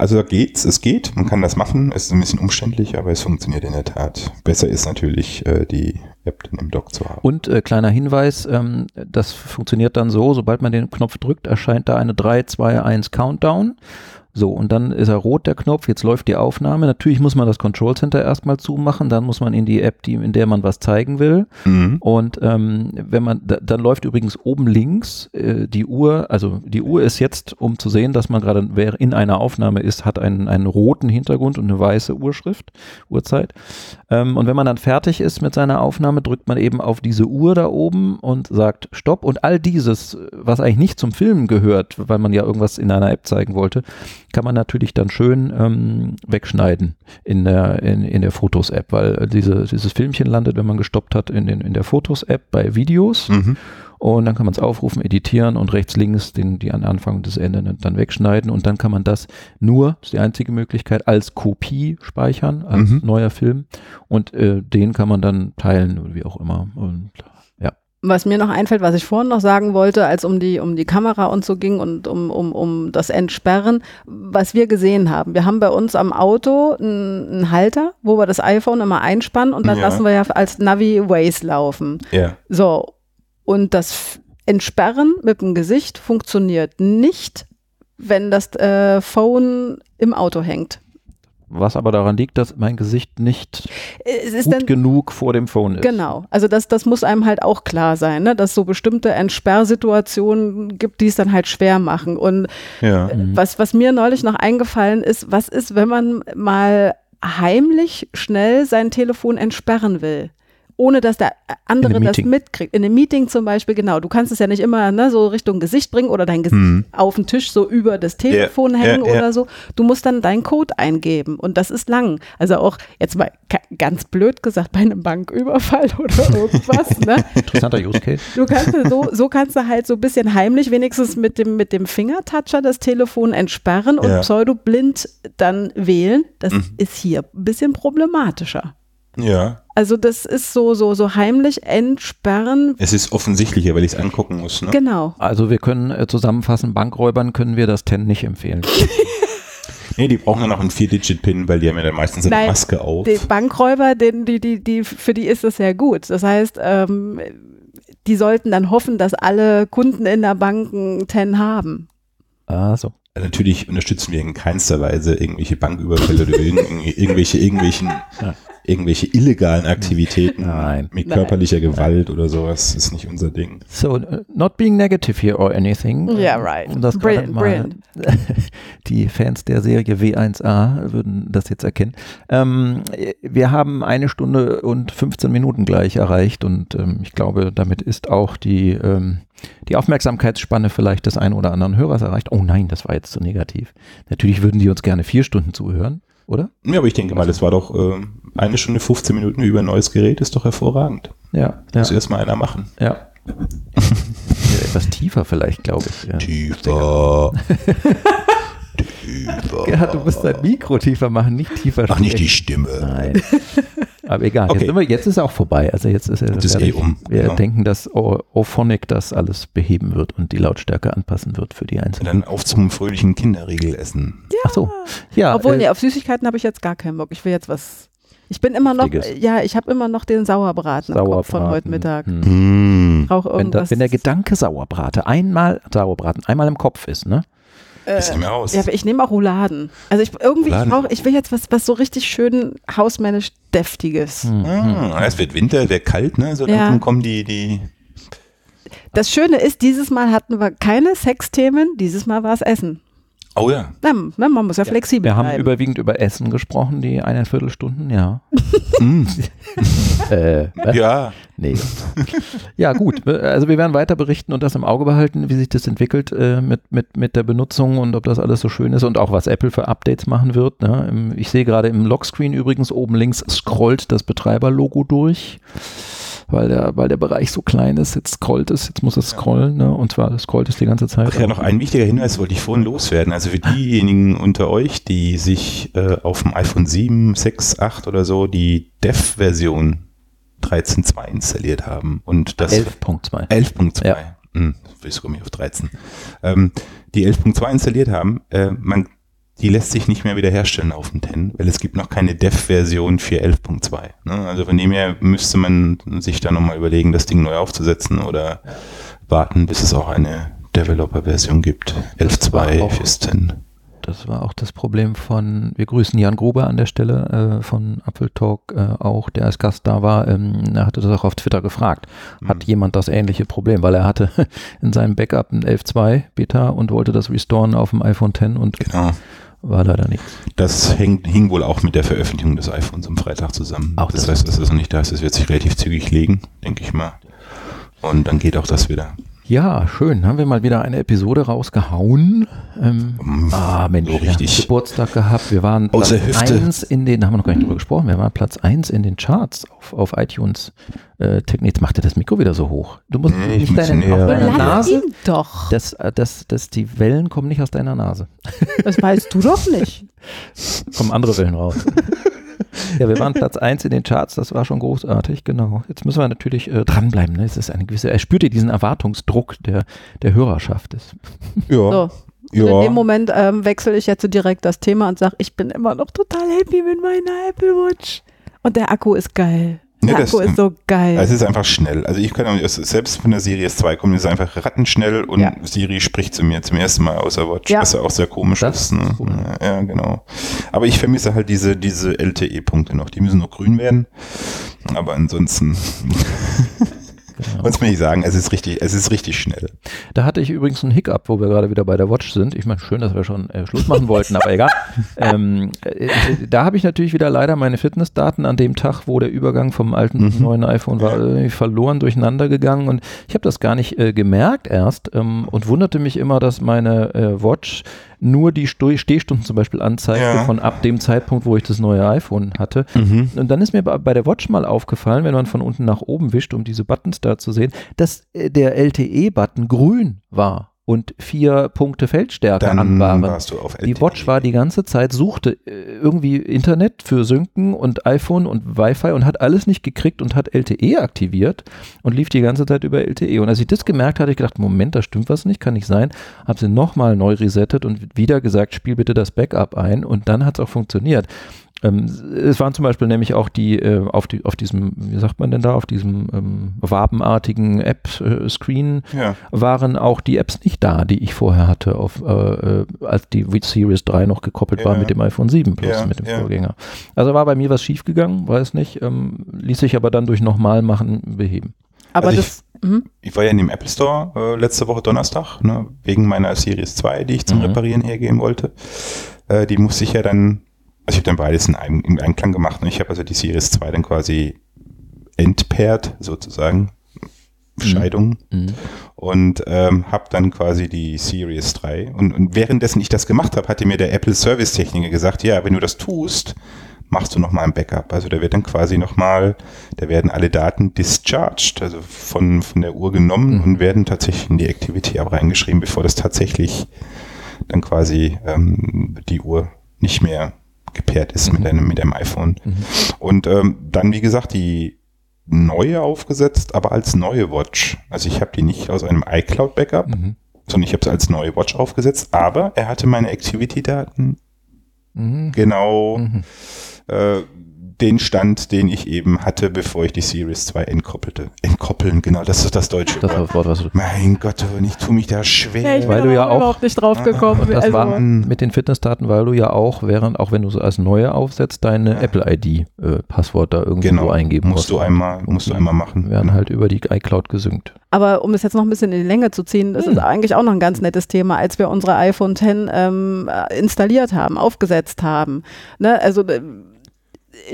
Also da geht's, es geht, man kann das machen, es ist ein bisschen umständlich, aber es funktioniert in der Tat. Besser ist natürlich, äh, die App dann im Dock zu haben. Und äh, kleiner Hinweis, ähm, das funktioniert dann so, sobald man den Knopf drückt, erscheint da eine 3, 2, 1 Countdown. So, und dann ist er rot, der Knopf, jetzt läuft die Aufnahme. Natürlich muss man das Control Center erstmal zumachen, dann muss man in die App, die, in der man was zeigen will. Mhm. Und ähm, wenn man, da, dann läuft übrigens oben links äh, die Uhr, also die Uhr ist jetzt, um zu sehen, dass man gerade wer in einer Aufnahme ist, hat einen, einen roten Hintergrund und eine weiße Urschrift, Uhrzeit. Ähm, und wenn man dann fertig ist mit seiner Aufnahme, drückt man eben auf diese Uhr da oben und sagt Stopp. Und all dieses, was eigentlich nicht zum Filmen gehört, weil man ja irgendwas in einer App zeigen wollte, kann man natürlich dann schön ähm, wegschneiden in der, in, in der Fotos-App, weil diese, dieses Filmchen landet, wenn man gestoppt hat, in, den, in der Fotos-App bei Videos. Mhm. Und dann kann man es aufrufen, editieren und rechts, links den, die an Anfang und das Ende dann wegschneiden. Und dann kann man das nur, das ist die einzige Möglichkeit, als Kopie speichern, als Mhm. neuer Film. Und äh, den kann man dann teilen oder wie auch immer. Und Was mir noch einfällt, was ich vorhin noch sagen wollte, als um die, um die Kamera und so ging und um, um, um das Entsperren, was wir gesehen haben. Wir haben bei uns am Auto einen, Halter, wo wir das iPhone immer einspannen und dann Ja. lassen wir ja als Navi Waze laufen. Ja. So, und das Entsperren mit dem Gesicht funktioniert nicht, wenn das äh, Phone im Auto hängt. Was aber daran liegt, dass mein Gesicht nicht Es ist gut dann, genug vor dem Phone ist. Genau, also das, das muss einem halt auch klar sein, ne? dass so bestimmte Entsperrsituationen gibt, die es dann halt schwer machen. Und Ja. Mhm. was, was mir neulich noch eingefallen ist, was ist, wenn man mal heimlich schnell sein Telefon entsperren will? Ohne dass der andere In einem das mitkriegt. In einem Meeting zum Beispiel, genau. Du kannst es ja nicht immer ne, so Richtung Gesicht bringen oder dein Gesicht Hm. auf den Tisch so über das Telefon Ja, hängen ja. oder so. Du musst dann deinen Code eingeben und das ist lang. Also auch jetzt mal ganz blöd gesagt bei einem Banküberfall oder irgendwas. ne? Interessanter Use Case. Du kannst so, so kannst du halt so ein bisschen heimlich wenigstens mit dem, mit dem Fingertoucher das Telefon entsperren und Ja. pseudoblind dann wählen. Das Mhm. ist hier ein bisschen problematischer. Ja. Also das ist so, so, so heimlich entsperren. Es ist offensichtlicher, weil ich es angucken muss. Ne? Genau. Also wir können äh, zusammenfassen, Bankräubern können wir das TEN nicht empfehlen. Nee, die brauchen dann auch einen 4-Digit-Pin, weil die haben ja dann meistens eine Nein, Maske auf. Die Bankräuber, den, die, die, die, für die ist das sehr gut. Das heißt, ähm, die sollten dann hoffen, dass alle Kunden in der Bank einen TEN haben. Ah, so. Natürlich unterstützen wir in keinster Weise irgendwelche Banküberfälle oder irgend- irgendwelche, irgendwelchen, irgendwelche illegalen Aktivitäten Nein. mit Nein. körperlicher Gewalt oder sowas. ist nicht unser Ding. So, äh, not being negative here or anything. Yeah, Ähm, right. Um das Brilliant, mal, die Fans der Serie W1A würden das jetzt erkennen. Ähm, wir haben eine Stunde und 15 Minuten gleich erreicht und ähm, ich glaube, damit ist auch die, ähm, die Aufmerksamkeitsspanne vielleicht des einen oder anderen Hörers erreicht. Oh nein, das war jetzt zu negativ. Natürlich würden die uns gerne vier Stunden zuhören, oder? Ja, aber ich denke mal, das war doch ähm, eine Stunde 15 Minuten über ein neues Gerät, ist doch hervorragend. Ja, ja, Muss erstmal einer machen. ja. Ja, Etwas tiefer vielleicht, glaube ich. Ja. Tiefer. Tiefer. Gerhard, du musst dein Mikro tiefer machen, nicht tiefer Ach, nicht die sprechen. Stimme. Nein. Aber egal, Okay. jetzt, sind wir, jetzt ist auch vorbei. Also jetzt ist er Jetzt ist eh um, Wir genau. denken, dass Ophonic das alles beheben wird und die Lautstärke anpassen wird für die Und Einzelnen. dann auf zum fröhlichen Kinderriegel essen. Ach so. Ja, Obwohl, äh, nee, auf Süßigkeiten habe ich jetzt gar keinen Bock. Ich will jetzt was. Ich bin immer noch, Richtiges. ja, ich habe immer noch den Sauerbraten, im Kopf von Sauerbraten. heute Mittag. Hm. Mmh. Brauche Wenn, irgendwas. da, wenn der Gedanke Sauerbrate einmal Sauerbraten einmal im Kopf ist, ne? Ist nicht mehr aus. Äh, ja, ich nehme auch Rouladen. Also ich irgendwie, ich, Rouladen. brauch, ich will jetzt was, was so richtig schön hausmännisch deftiges. Hm. Ah, es wird Winter, wird kalt, ne? So Ja. langsam kommen die, die. Das Schöne ist, dieses Mal hatten wir keine Sexthemen, dieses Mal war es Essen. Oh ja. Na, man muss ja flexibel Wir haben bleiben. überwiegend über Essen gesprochen, die eineinviertel Stunden, ja. Mm. äh? Ja. Nee. Ja, gut. Also wir werden weiter berichten und das im Auge behalten, wie sich das entwickelt äh, mit, mit, mit der Benutzung und ob das alles so schön ist und auch was Apple für Updates machen wird. Ne? Ich sehe gerade im Lockscreen übrigens oben links scrollt das Betreiberlogo durch, weil der, weil der Bereich so klein ist. Jetzt scrollt es, jetzt muss es scrollen ne? und zwar scrollt es die ganze Zeit. Ach ja, noch ein wichtiger Hinweis wollte ich vorhin loswerden. Also für diejenigen unter euch, die sich äh, auf dem iPhone 7, 6, 8 oder so die Dev-Version 13.2 installiert haben und das 11.2. 11.2. Ja. Hm, ich komme auf 13. Ähm, die 11.2 installiert haben, äh, man, die lässt sich nicht mehr wiederherstellen auf dem 10, weil es gibt noch keine Dev-Version für 11.2. Ne? Also von dem her müsste man sich da nochmal überlegen, das Ding neu aufzusetzen oder warten, bis es auch eine Developer-Version gibt. war 11.2 auch- fürs 10. Das war auch das Problem von, wir grüßen Jan Gruber an der Stelle äh, von Apple Talk äh, auch, der als Gast da war. Ähm, er hatte das auch auf Twitter gefragt. Hat Mhm. jemand das ähnliche Problem? Weil er hatte in seinem Backup ein 11.2 Beta und wollte das restoren auf dem iPhone X und Genau. War leider nichts. Das hängt, hing wohl auch mit der Veröffentlichung des iPhones am Freitag zusammen. Auch das das heißt, das ist noch nicht da. ist. Es wird sich relativ zügig legen, denke ich mal. Und dann geht auch das wieder. Ja, schön. Haben wir mal wieder eine Episode rausgehauen. Ähm, Mm, ah, Mensch, so wir haben richtig. Geburtstag gehabt. Wir waren Aus Platz der Hüfte. 1 in den, haben wir noch gar nicht drüber gesprochen, wir waren Platz 1 in den Charts auf, auf iTunes. Äh, Technik. Jetzt macht er das Mikro wieder so hoch. Du musst Nee, ich nicht deine, auf deiner Nase. doch. Das, äh, das, das, die Wellen kommen nicht aus deiner Nase. Das weißt du doch nicht. Kommen andere Wellen raus. ja, wir waren Platz 1 in den Charts, das war schon großartig, genau. Jetzt müssen wir natürlich äh, dranbleiben. Ne? Es ist eine gewisse, er spürte diesen Erwartungsdruck der, der Hörerschaft. Das, Ja. So. Und in ja. dem Moment ähm, wechsle ich jetzt so direkt das Thema und sage, ich bin immer noch total happy mit meiner Apple Watch. Und der Akku ist geil. Ja, das- ist so geil. Es ist einfach schnell. Also ich kann selbst von der Series 2 kommt es einfach rattenschnell und Ja. Siri spricht zu mir zum ersten Mal außer Watch, Ja. was ja auch sehr komisch Das ist. Ne? ist. Ja, ja, genau. Aber ich vermisse halt diese, diese LTE-Punkte noch. Die müssen noch grün werden. Aber ansonsten Genau. Muss man nicht sagen, es ist richtig, es ist richtig schnell. Da hatte ich übrigens einen Hiccup, wo wir gerade wieder bei der Watch sind. Ich meine, schön, dass wir schon äh, Schluss machen wollten, aber egal. Ähm, äh, da habe ich natürlich wieder leider meine Fitnessdaten an dem Tag, wo der Übergang vom alten mhm. neuen iPhone war, irgendwie verloren, durcheinander gegangen und ich habe das gar nicht äh, gemerkt erst ähm, und wunderte mich immer, dass meine äh, Watch nur die Sto Stehstunden zum Beispiel anzeigte ja. von ab dem Zeitpunkt, wo ich das neue iPhone hatte. Mhm. Und dann ist mir bei der Watch mal aufgefallen, wenn man von unten nach oben wischt, um diese Buttons da zu sehen, dass äh, der LTE-Button grün war und vier Punkte Feldstärke Dann an waren. Warst du auf LTE. Die Watch war die ganze Zeit, suchte äh, irgendwie Internet für Synken und iPhone und Wi-Fi und hat alles nicht gekriegt und hat LTE aktiviert und lief die ganze Zeit über LTE. Und als ich das gemerkt hatte, ich gedacht, Moment, da stimmt was nicht, kann nicht sein. Habe sie nochmal neu resettet und wieder gesagt, spiel bitte das Backup ein und dann hat es auch funktioniert. Ähm, es waren zum Beispiel nämlich auch die, äh, auf, die, auf diesem, wie sagt man denn da, auf diesem ähm, wabenartigen App-Screen ja. waren auch die Apps nicht da, die ich vorher hatte, auf, äh, äh als die Series 3 noch gekoppelt ja. war mit dem iPhone 7 Plus, ja. mit dem Vorgänger. Also war bei mir was schiefgegangen, weiß nicht, ähm, ließ sich aber dann durch nochmal machen beheben. Aber also das. Ich, mhm. ich, war ja in dem Apple Store äh, letzte Woche Donnerstag, ne, wegen meiner Series 2, die ich zum mhm. Reparieren hergeben wollte. Äh, die musste ich ja dann also ich habe dann beides in, einem, in Einklang gemacht und ich habe also die Series 2 dann quasi entpaired sozusagen. Mhm. Scheidung mhm. und ähm, habe dann quasi die Series 3 und, und währenddessen ich das gemacht habe, hatte mir der Apple Service Techniker gesagt, ja, wenn du das tust, machst du nochmal ein Backup. Also da wird dann quasi nochmal, da werden alle Daten discharged, also von, von der Uhr genommen mhm. und werden tatsächlich in die Activity auch reingeschrieben, bevor das tatsächlich dann quasi ähm, die Uhr nicht mehr gepaart ist mhm. mit, einem, mit einem iPhone. Mhm. Und ähm, dann, wie gesagt, die neue aufgesetzt, aber als neue Watch. Also ich habe die nicht aus einem iCloud-Backup, mhm. sondern ich habe sie als neue Watch aufgesetzt, aber er hatte meine Activity-Daten mhm. genau mhm. äh, den Stand, den ich eben hatte, bevor ich die Series 2 entkoppelte. Entkoppeln, genau, das ist das deutsche das Wort. Wort was du mein Gott, ich tue mich da schwer. Ja, ich weil du ja auch überhaupt nicht drauf gekommen. Das also, war mit den Fitnessdaten, weil du ja auch, während, auch wenn du so als neue aufsetzt, deine ja. Apple-ID-Passwort äh, da irgendwo genau. eingeben musst. Musst du einmal, musst du einmal machen. Werden halt über die iCloud gesynkt. Aber um es jetzt noch ein bisschen in die Länge zu ziehen, das hm. ist eigentlich auch noch ein ganz nettes Thema, als wir unsere iPhone 10 ähm, installiert haben, aufgesetzt haben. Ne? Also äh,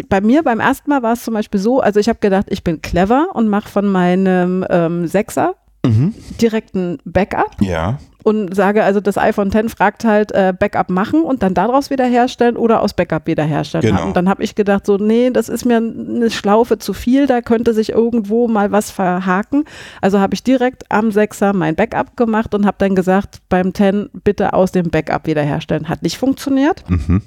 bei mir beim ersten Mal war es zum Beispiel so, also ich habe gedacht, ich bin clever und mache von meinem ähm, Sechser mhm. direkt ein Backup. Ja. Und sage also, das iPhone X fragt halt äh, Backup machen und dann daraus wiederherstellen oder aus Backup wiederherstellen. Genau. Und dann habe ich gedacht, so, nee, das ist mir eine Schlaufe zu viel, da könnte sich irgendwo mal was verhaken. Also habe ich direkt am Sechser mein Backup gemacht und habe dann gesagt, beim 10 bitte aus dem Backup wiederherstellen. Hat nicht funktioniert. Mhm.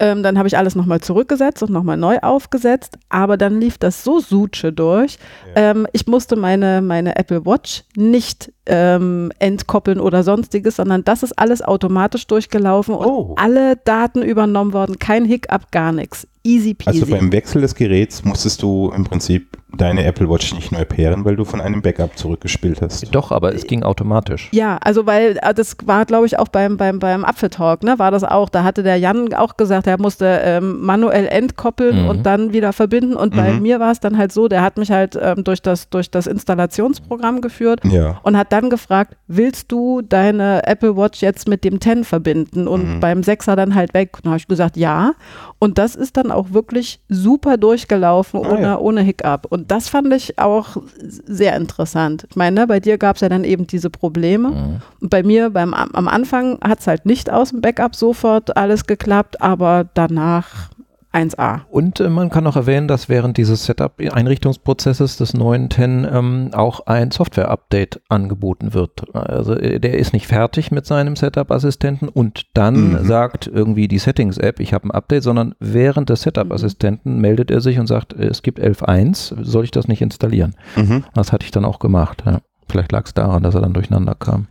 Ähm, dann habe ich alles nochmal zurückgesetzt und nochmal neu aufgesetzt, aber dann lief das so suche durch. Ja. Ähm, ich musste meine, meine Apple Watch nicht ähm, entkoppeln oder sonstiges, sondern das ist alles automatisch durchgelaufen und oh. alle Daten übernommen worden. Kein Hiccup, gar nichts. Easy peasy. Also beim Wechsel des Geräts musstest du im Prinzip deine Apple Watch nicht neu pairen, weil du von einem Backup zurückgespielt hast. Doch, aber es ging automatisch. Ja, also weil äh, das war, glaube ich, auch beim, beim, beim Apfeltalk, ne, war das auch. Da hatte der Jan auch gesagt, er musste ähm, manuell entkoppeln mhm. und dann wieder verbinden. Und mhm. bei mir war es dann halt so, der hat mich halt ähm, durch, das, durch das Installationsprogramm geführt ja. und hat dann gefragt, willst du deine Apple Watch jetzt mit dem 10 verbinden? Und mhm. beim 6er dann halt weg. Und da habe ich gesagt, ja. Und das ist dann auch wirklich super durchgelaufen, ah, ohne, ja. ohne Hiccup. Und das fand ich auch sehr interessant. Ich meine, ne, bei dir gab es ja dann eben diese Probleme. Mhm. Und bei mir beim, am Anfang hat es halt nicht aus dem Backup sofort alles geklappt, aber danach 1A. Und äh, man kann auch erwähnen, dass während dieses Setup-Einrichtungsprozesses des neuen 10 ähm, auch ein Software-Update angeboten wird. Also äh, der ist nicht fertig mit seinem Setup-Assistenten und dann mhm. sagt irgendwie die Settings-App, ich habe ein Update, sondern während des Setup-Assistenten mhm. meldet er sich und sagt, äh, es gibt 11.1, soll ich das nicht installieren? Mhm. Das hatte ich dann auch gemacht. Ja. Vielleicht lag es daran, dass er dann durcheinander kam.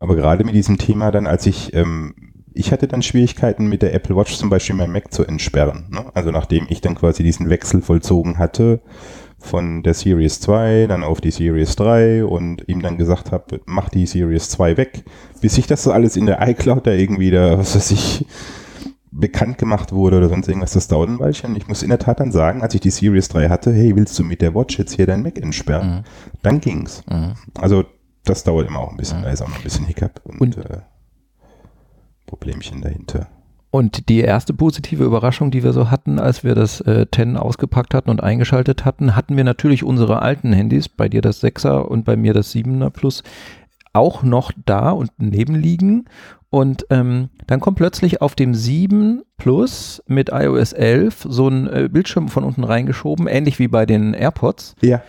Aber gerade mit diesem Thema dann, als ich ähm, ich hatte dann Schwierigkeiten mit der Apple Watch zum Beispiel mein Mac zu entsperren. Ne? Also nachdem ich dann quasi diesen Wechsel vollzogen hatte von der Series 2 dann auf die Series 3 und ihm dann gesagt habe, mach die Series 2 weg, bis ich das so alles in der iCloud da irgendwie da, was weiß ich, bekannt gemacht wurde oder sonst irgendwas, das dauert ein Weilchen. Ich muss in der Tat dann sagen, als ich die Series 3 hatte, hey, willst du mit der Watch jetzt hier dein Mac entsperren? Mhm. Dann ging's. Mhm. Also das dauert immer auch ein bisschen, Mhm. da ist auch noch ein bisschen Hiccup und, Und- äh, Problemchen dahinter. Und die erste positive Überraschung, die wir so hatten, als wir das äh, 10 ausgepackt hatten und eingeschaltet hatten, hatten wir natürlich unsere alten Handys, bei dir das 6er und bei mir das 7er Plus, auch noch da und nebenliegen. Und ähm, dann kommt plötzlich auf dem 7 Plus mit iOS 11 so ein äh, Bildschirm von unten reingeschoben, ähnlich wie bei den AirPods. Ja.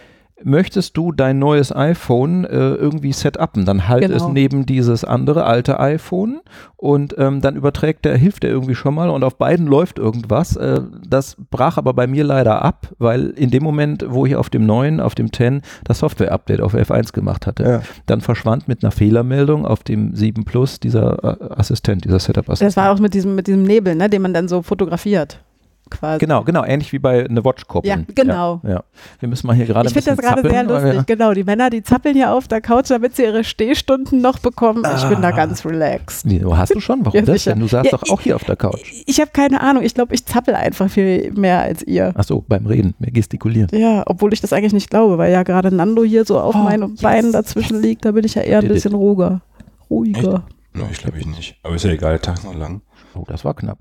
Möchtest du dein neues iPhone äh, irgendwie setupen, dann halt Genau. es neben dieses andere alte iPhone und ähm, dann überträgt der, hilft der irgendwie schon mal und auf beiden läuft irgendwas. Äh, das brach aber bei mir leider ab, weil in dem Moment, wo ich auf dem neuen, auf dem 10 das Software-Update auf F1 gemacht hatte, Ja. dann verschwand mit einer Fehlermeldung auf dem 7 Plus dieser äh, Assistent, dieser Setup-Assistent. Das war auch mit diesem, mit diesem Nebel, ne, den man dann so fotografiert. Quasi. Genau, genau, ähnlich wie bei eine Watch koppeln. Ja, genau. Ja, ja. Wir müssen mal hier gerade Ich finde das gerade sehr lustig. Genau, die Männer, die zappeln hier auf der Couch, damit sie ihre Stehstunden noch bekommen. Ich bin da ganz relaxed. Wie, hast du schon? Warum Ja, das denn? Du saßt Ja, doch auch hier auf der Couch. Ich habe keine Ahnung. Ich glaube, ich zappel einfach viel mehr als ihr. Ach so, beim Reden, mehr gestikulieren. Ja, obwohl ich das eigentlich nicht glaube, weil ja gerade Nando hier so auf Oh, meinen yes. Beinen dazwischen liegt. Da bin ich ja eher ein bisschen ruhiger. Ruhiger. No, ich glaube ich nicht. Aber ist ja egal, der Tag noch lang. Oh, das war knapp.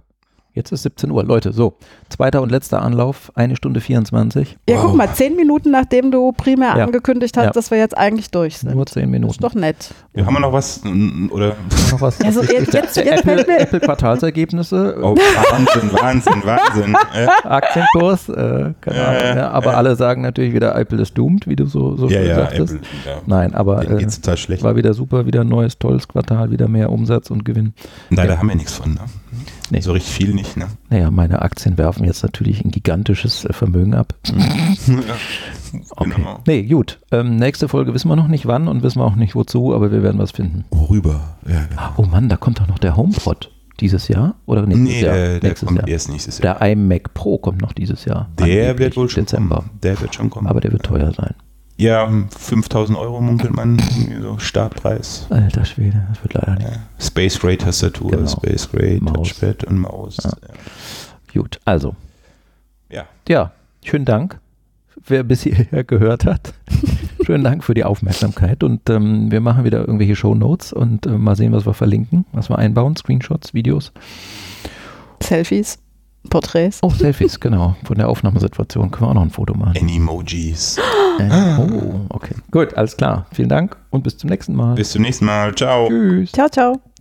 Jetzt ist 17 Uhr. Leute, so, zweiter und letzter Anlauf, eine Stunde 24, Ja, Wow. guck mal, zehn Minuten nachdem du primär Ja. angekündigt hast, Ja. dass wir jetzt eigentlich durch sind. nur 10 ist Minuten. doch nett. Ja, haben wir noch was? Oder? noch was? Also jetzt- jetzt- jetzt Apple, fällt mir- Apple Quartalsergebnisse, Oh, Wahnsinn, Wahnsinn, Wahnsinn. Aktienkurs, äh, keine Ahnung. aber alle sagen natürlich wieder, Apple ist doomed, wie du so, so ja, schön ja, sagtest. Apple. Ja. Nein, aber äh, geht's total schlecht. war wieder super, wieder ein neues, tolles Quartal, wieder mehr Umsatz und Gewinn. Leider Ja. haben wir nichts von, ne? Nee. So richtig viel nicht, ne? Naja, meine Aktien werfen jetzt natürlich ein gigantisches äh, Vermögen ab. Okay. Genau. Nee, gut. Ähm, nächste Folge wissen wir noch nicht wann und wissen wir auch nicht wozu, aber wir werden was finden. Worüber? Ja, genau. Oh Mann, da kommt doch noch der HomePod dieses Jahr oder nächstes Nee, Jahr? der, der nächstes kommt Jahr. erst nächstes Jahr. Der iMac Pro kommt noch dieses Jahr. Der wird wohl schon Dezember. kommen. Der wird schon kommen. Aber der wird teuer sein. Ja, 5000 Euro munkelt man, so Startpreis. Alter Schwede, das wird leider nicht. Ja. Space Gray Tastatur, Genau. Space Gray. Touchpad und Maus. Ja. Gut, also, Ja. ja, schönen Dank, wer bis hierher gehört hat. schönen Dank für die Aufmerksamkeit und ähm, wir machen wieder irgendwelche Show Notes und äh, mal sehen, was wir verlinken, was wir einbauen, Screenshots, Videos. Selfies, Porträts. Oh, Selfies, genau. Von der Aufnahmesituation können wir auch noch ein Foto machen. Animojis. Äh, oh, okay. Gut, alles klar. Vielen Dank und bis zum nächsten Mal. Bis zum nächsten Mal. Ciao. Tschüss. Ciao, ciao.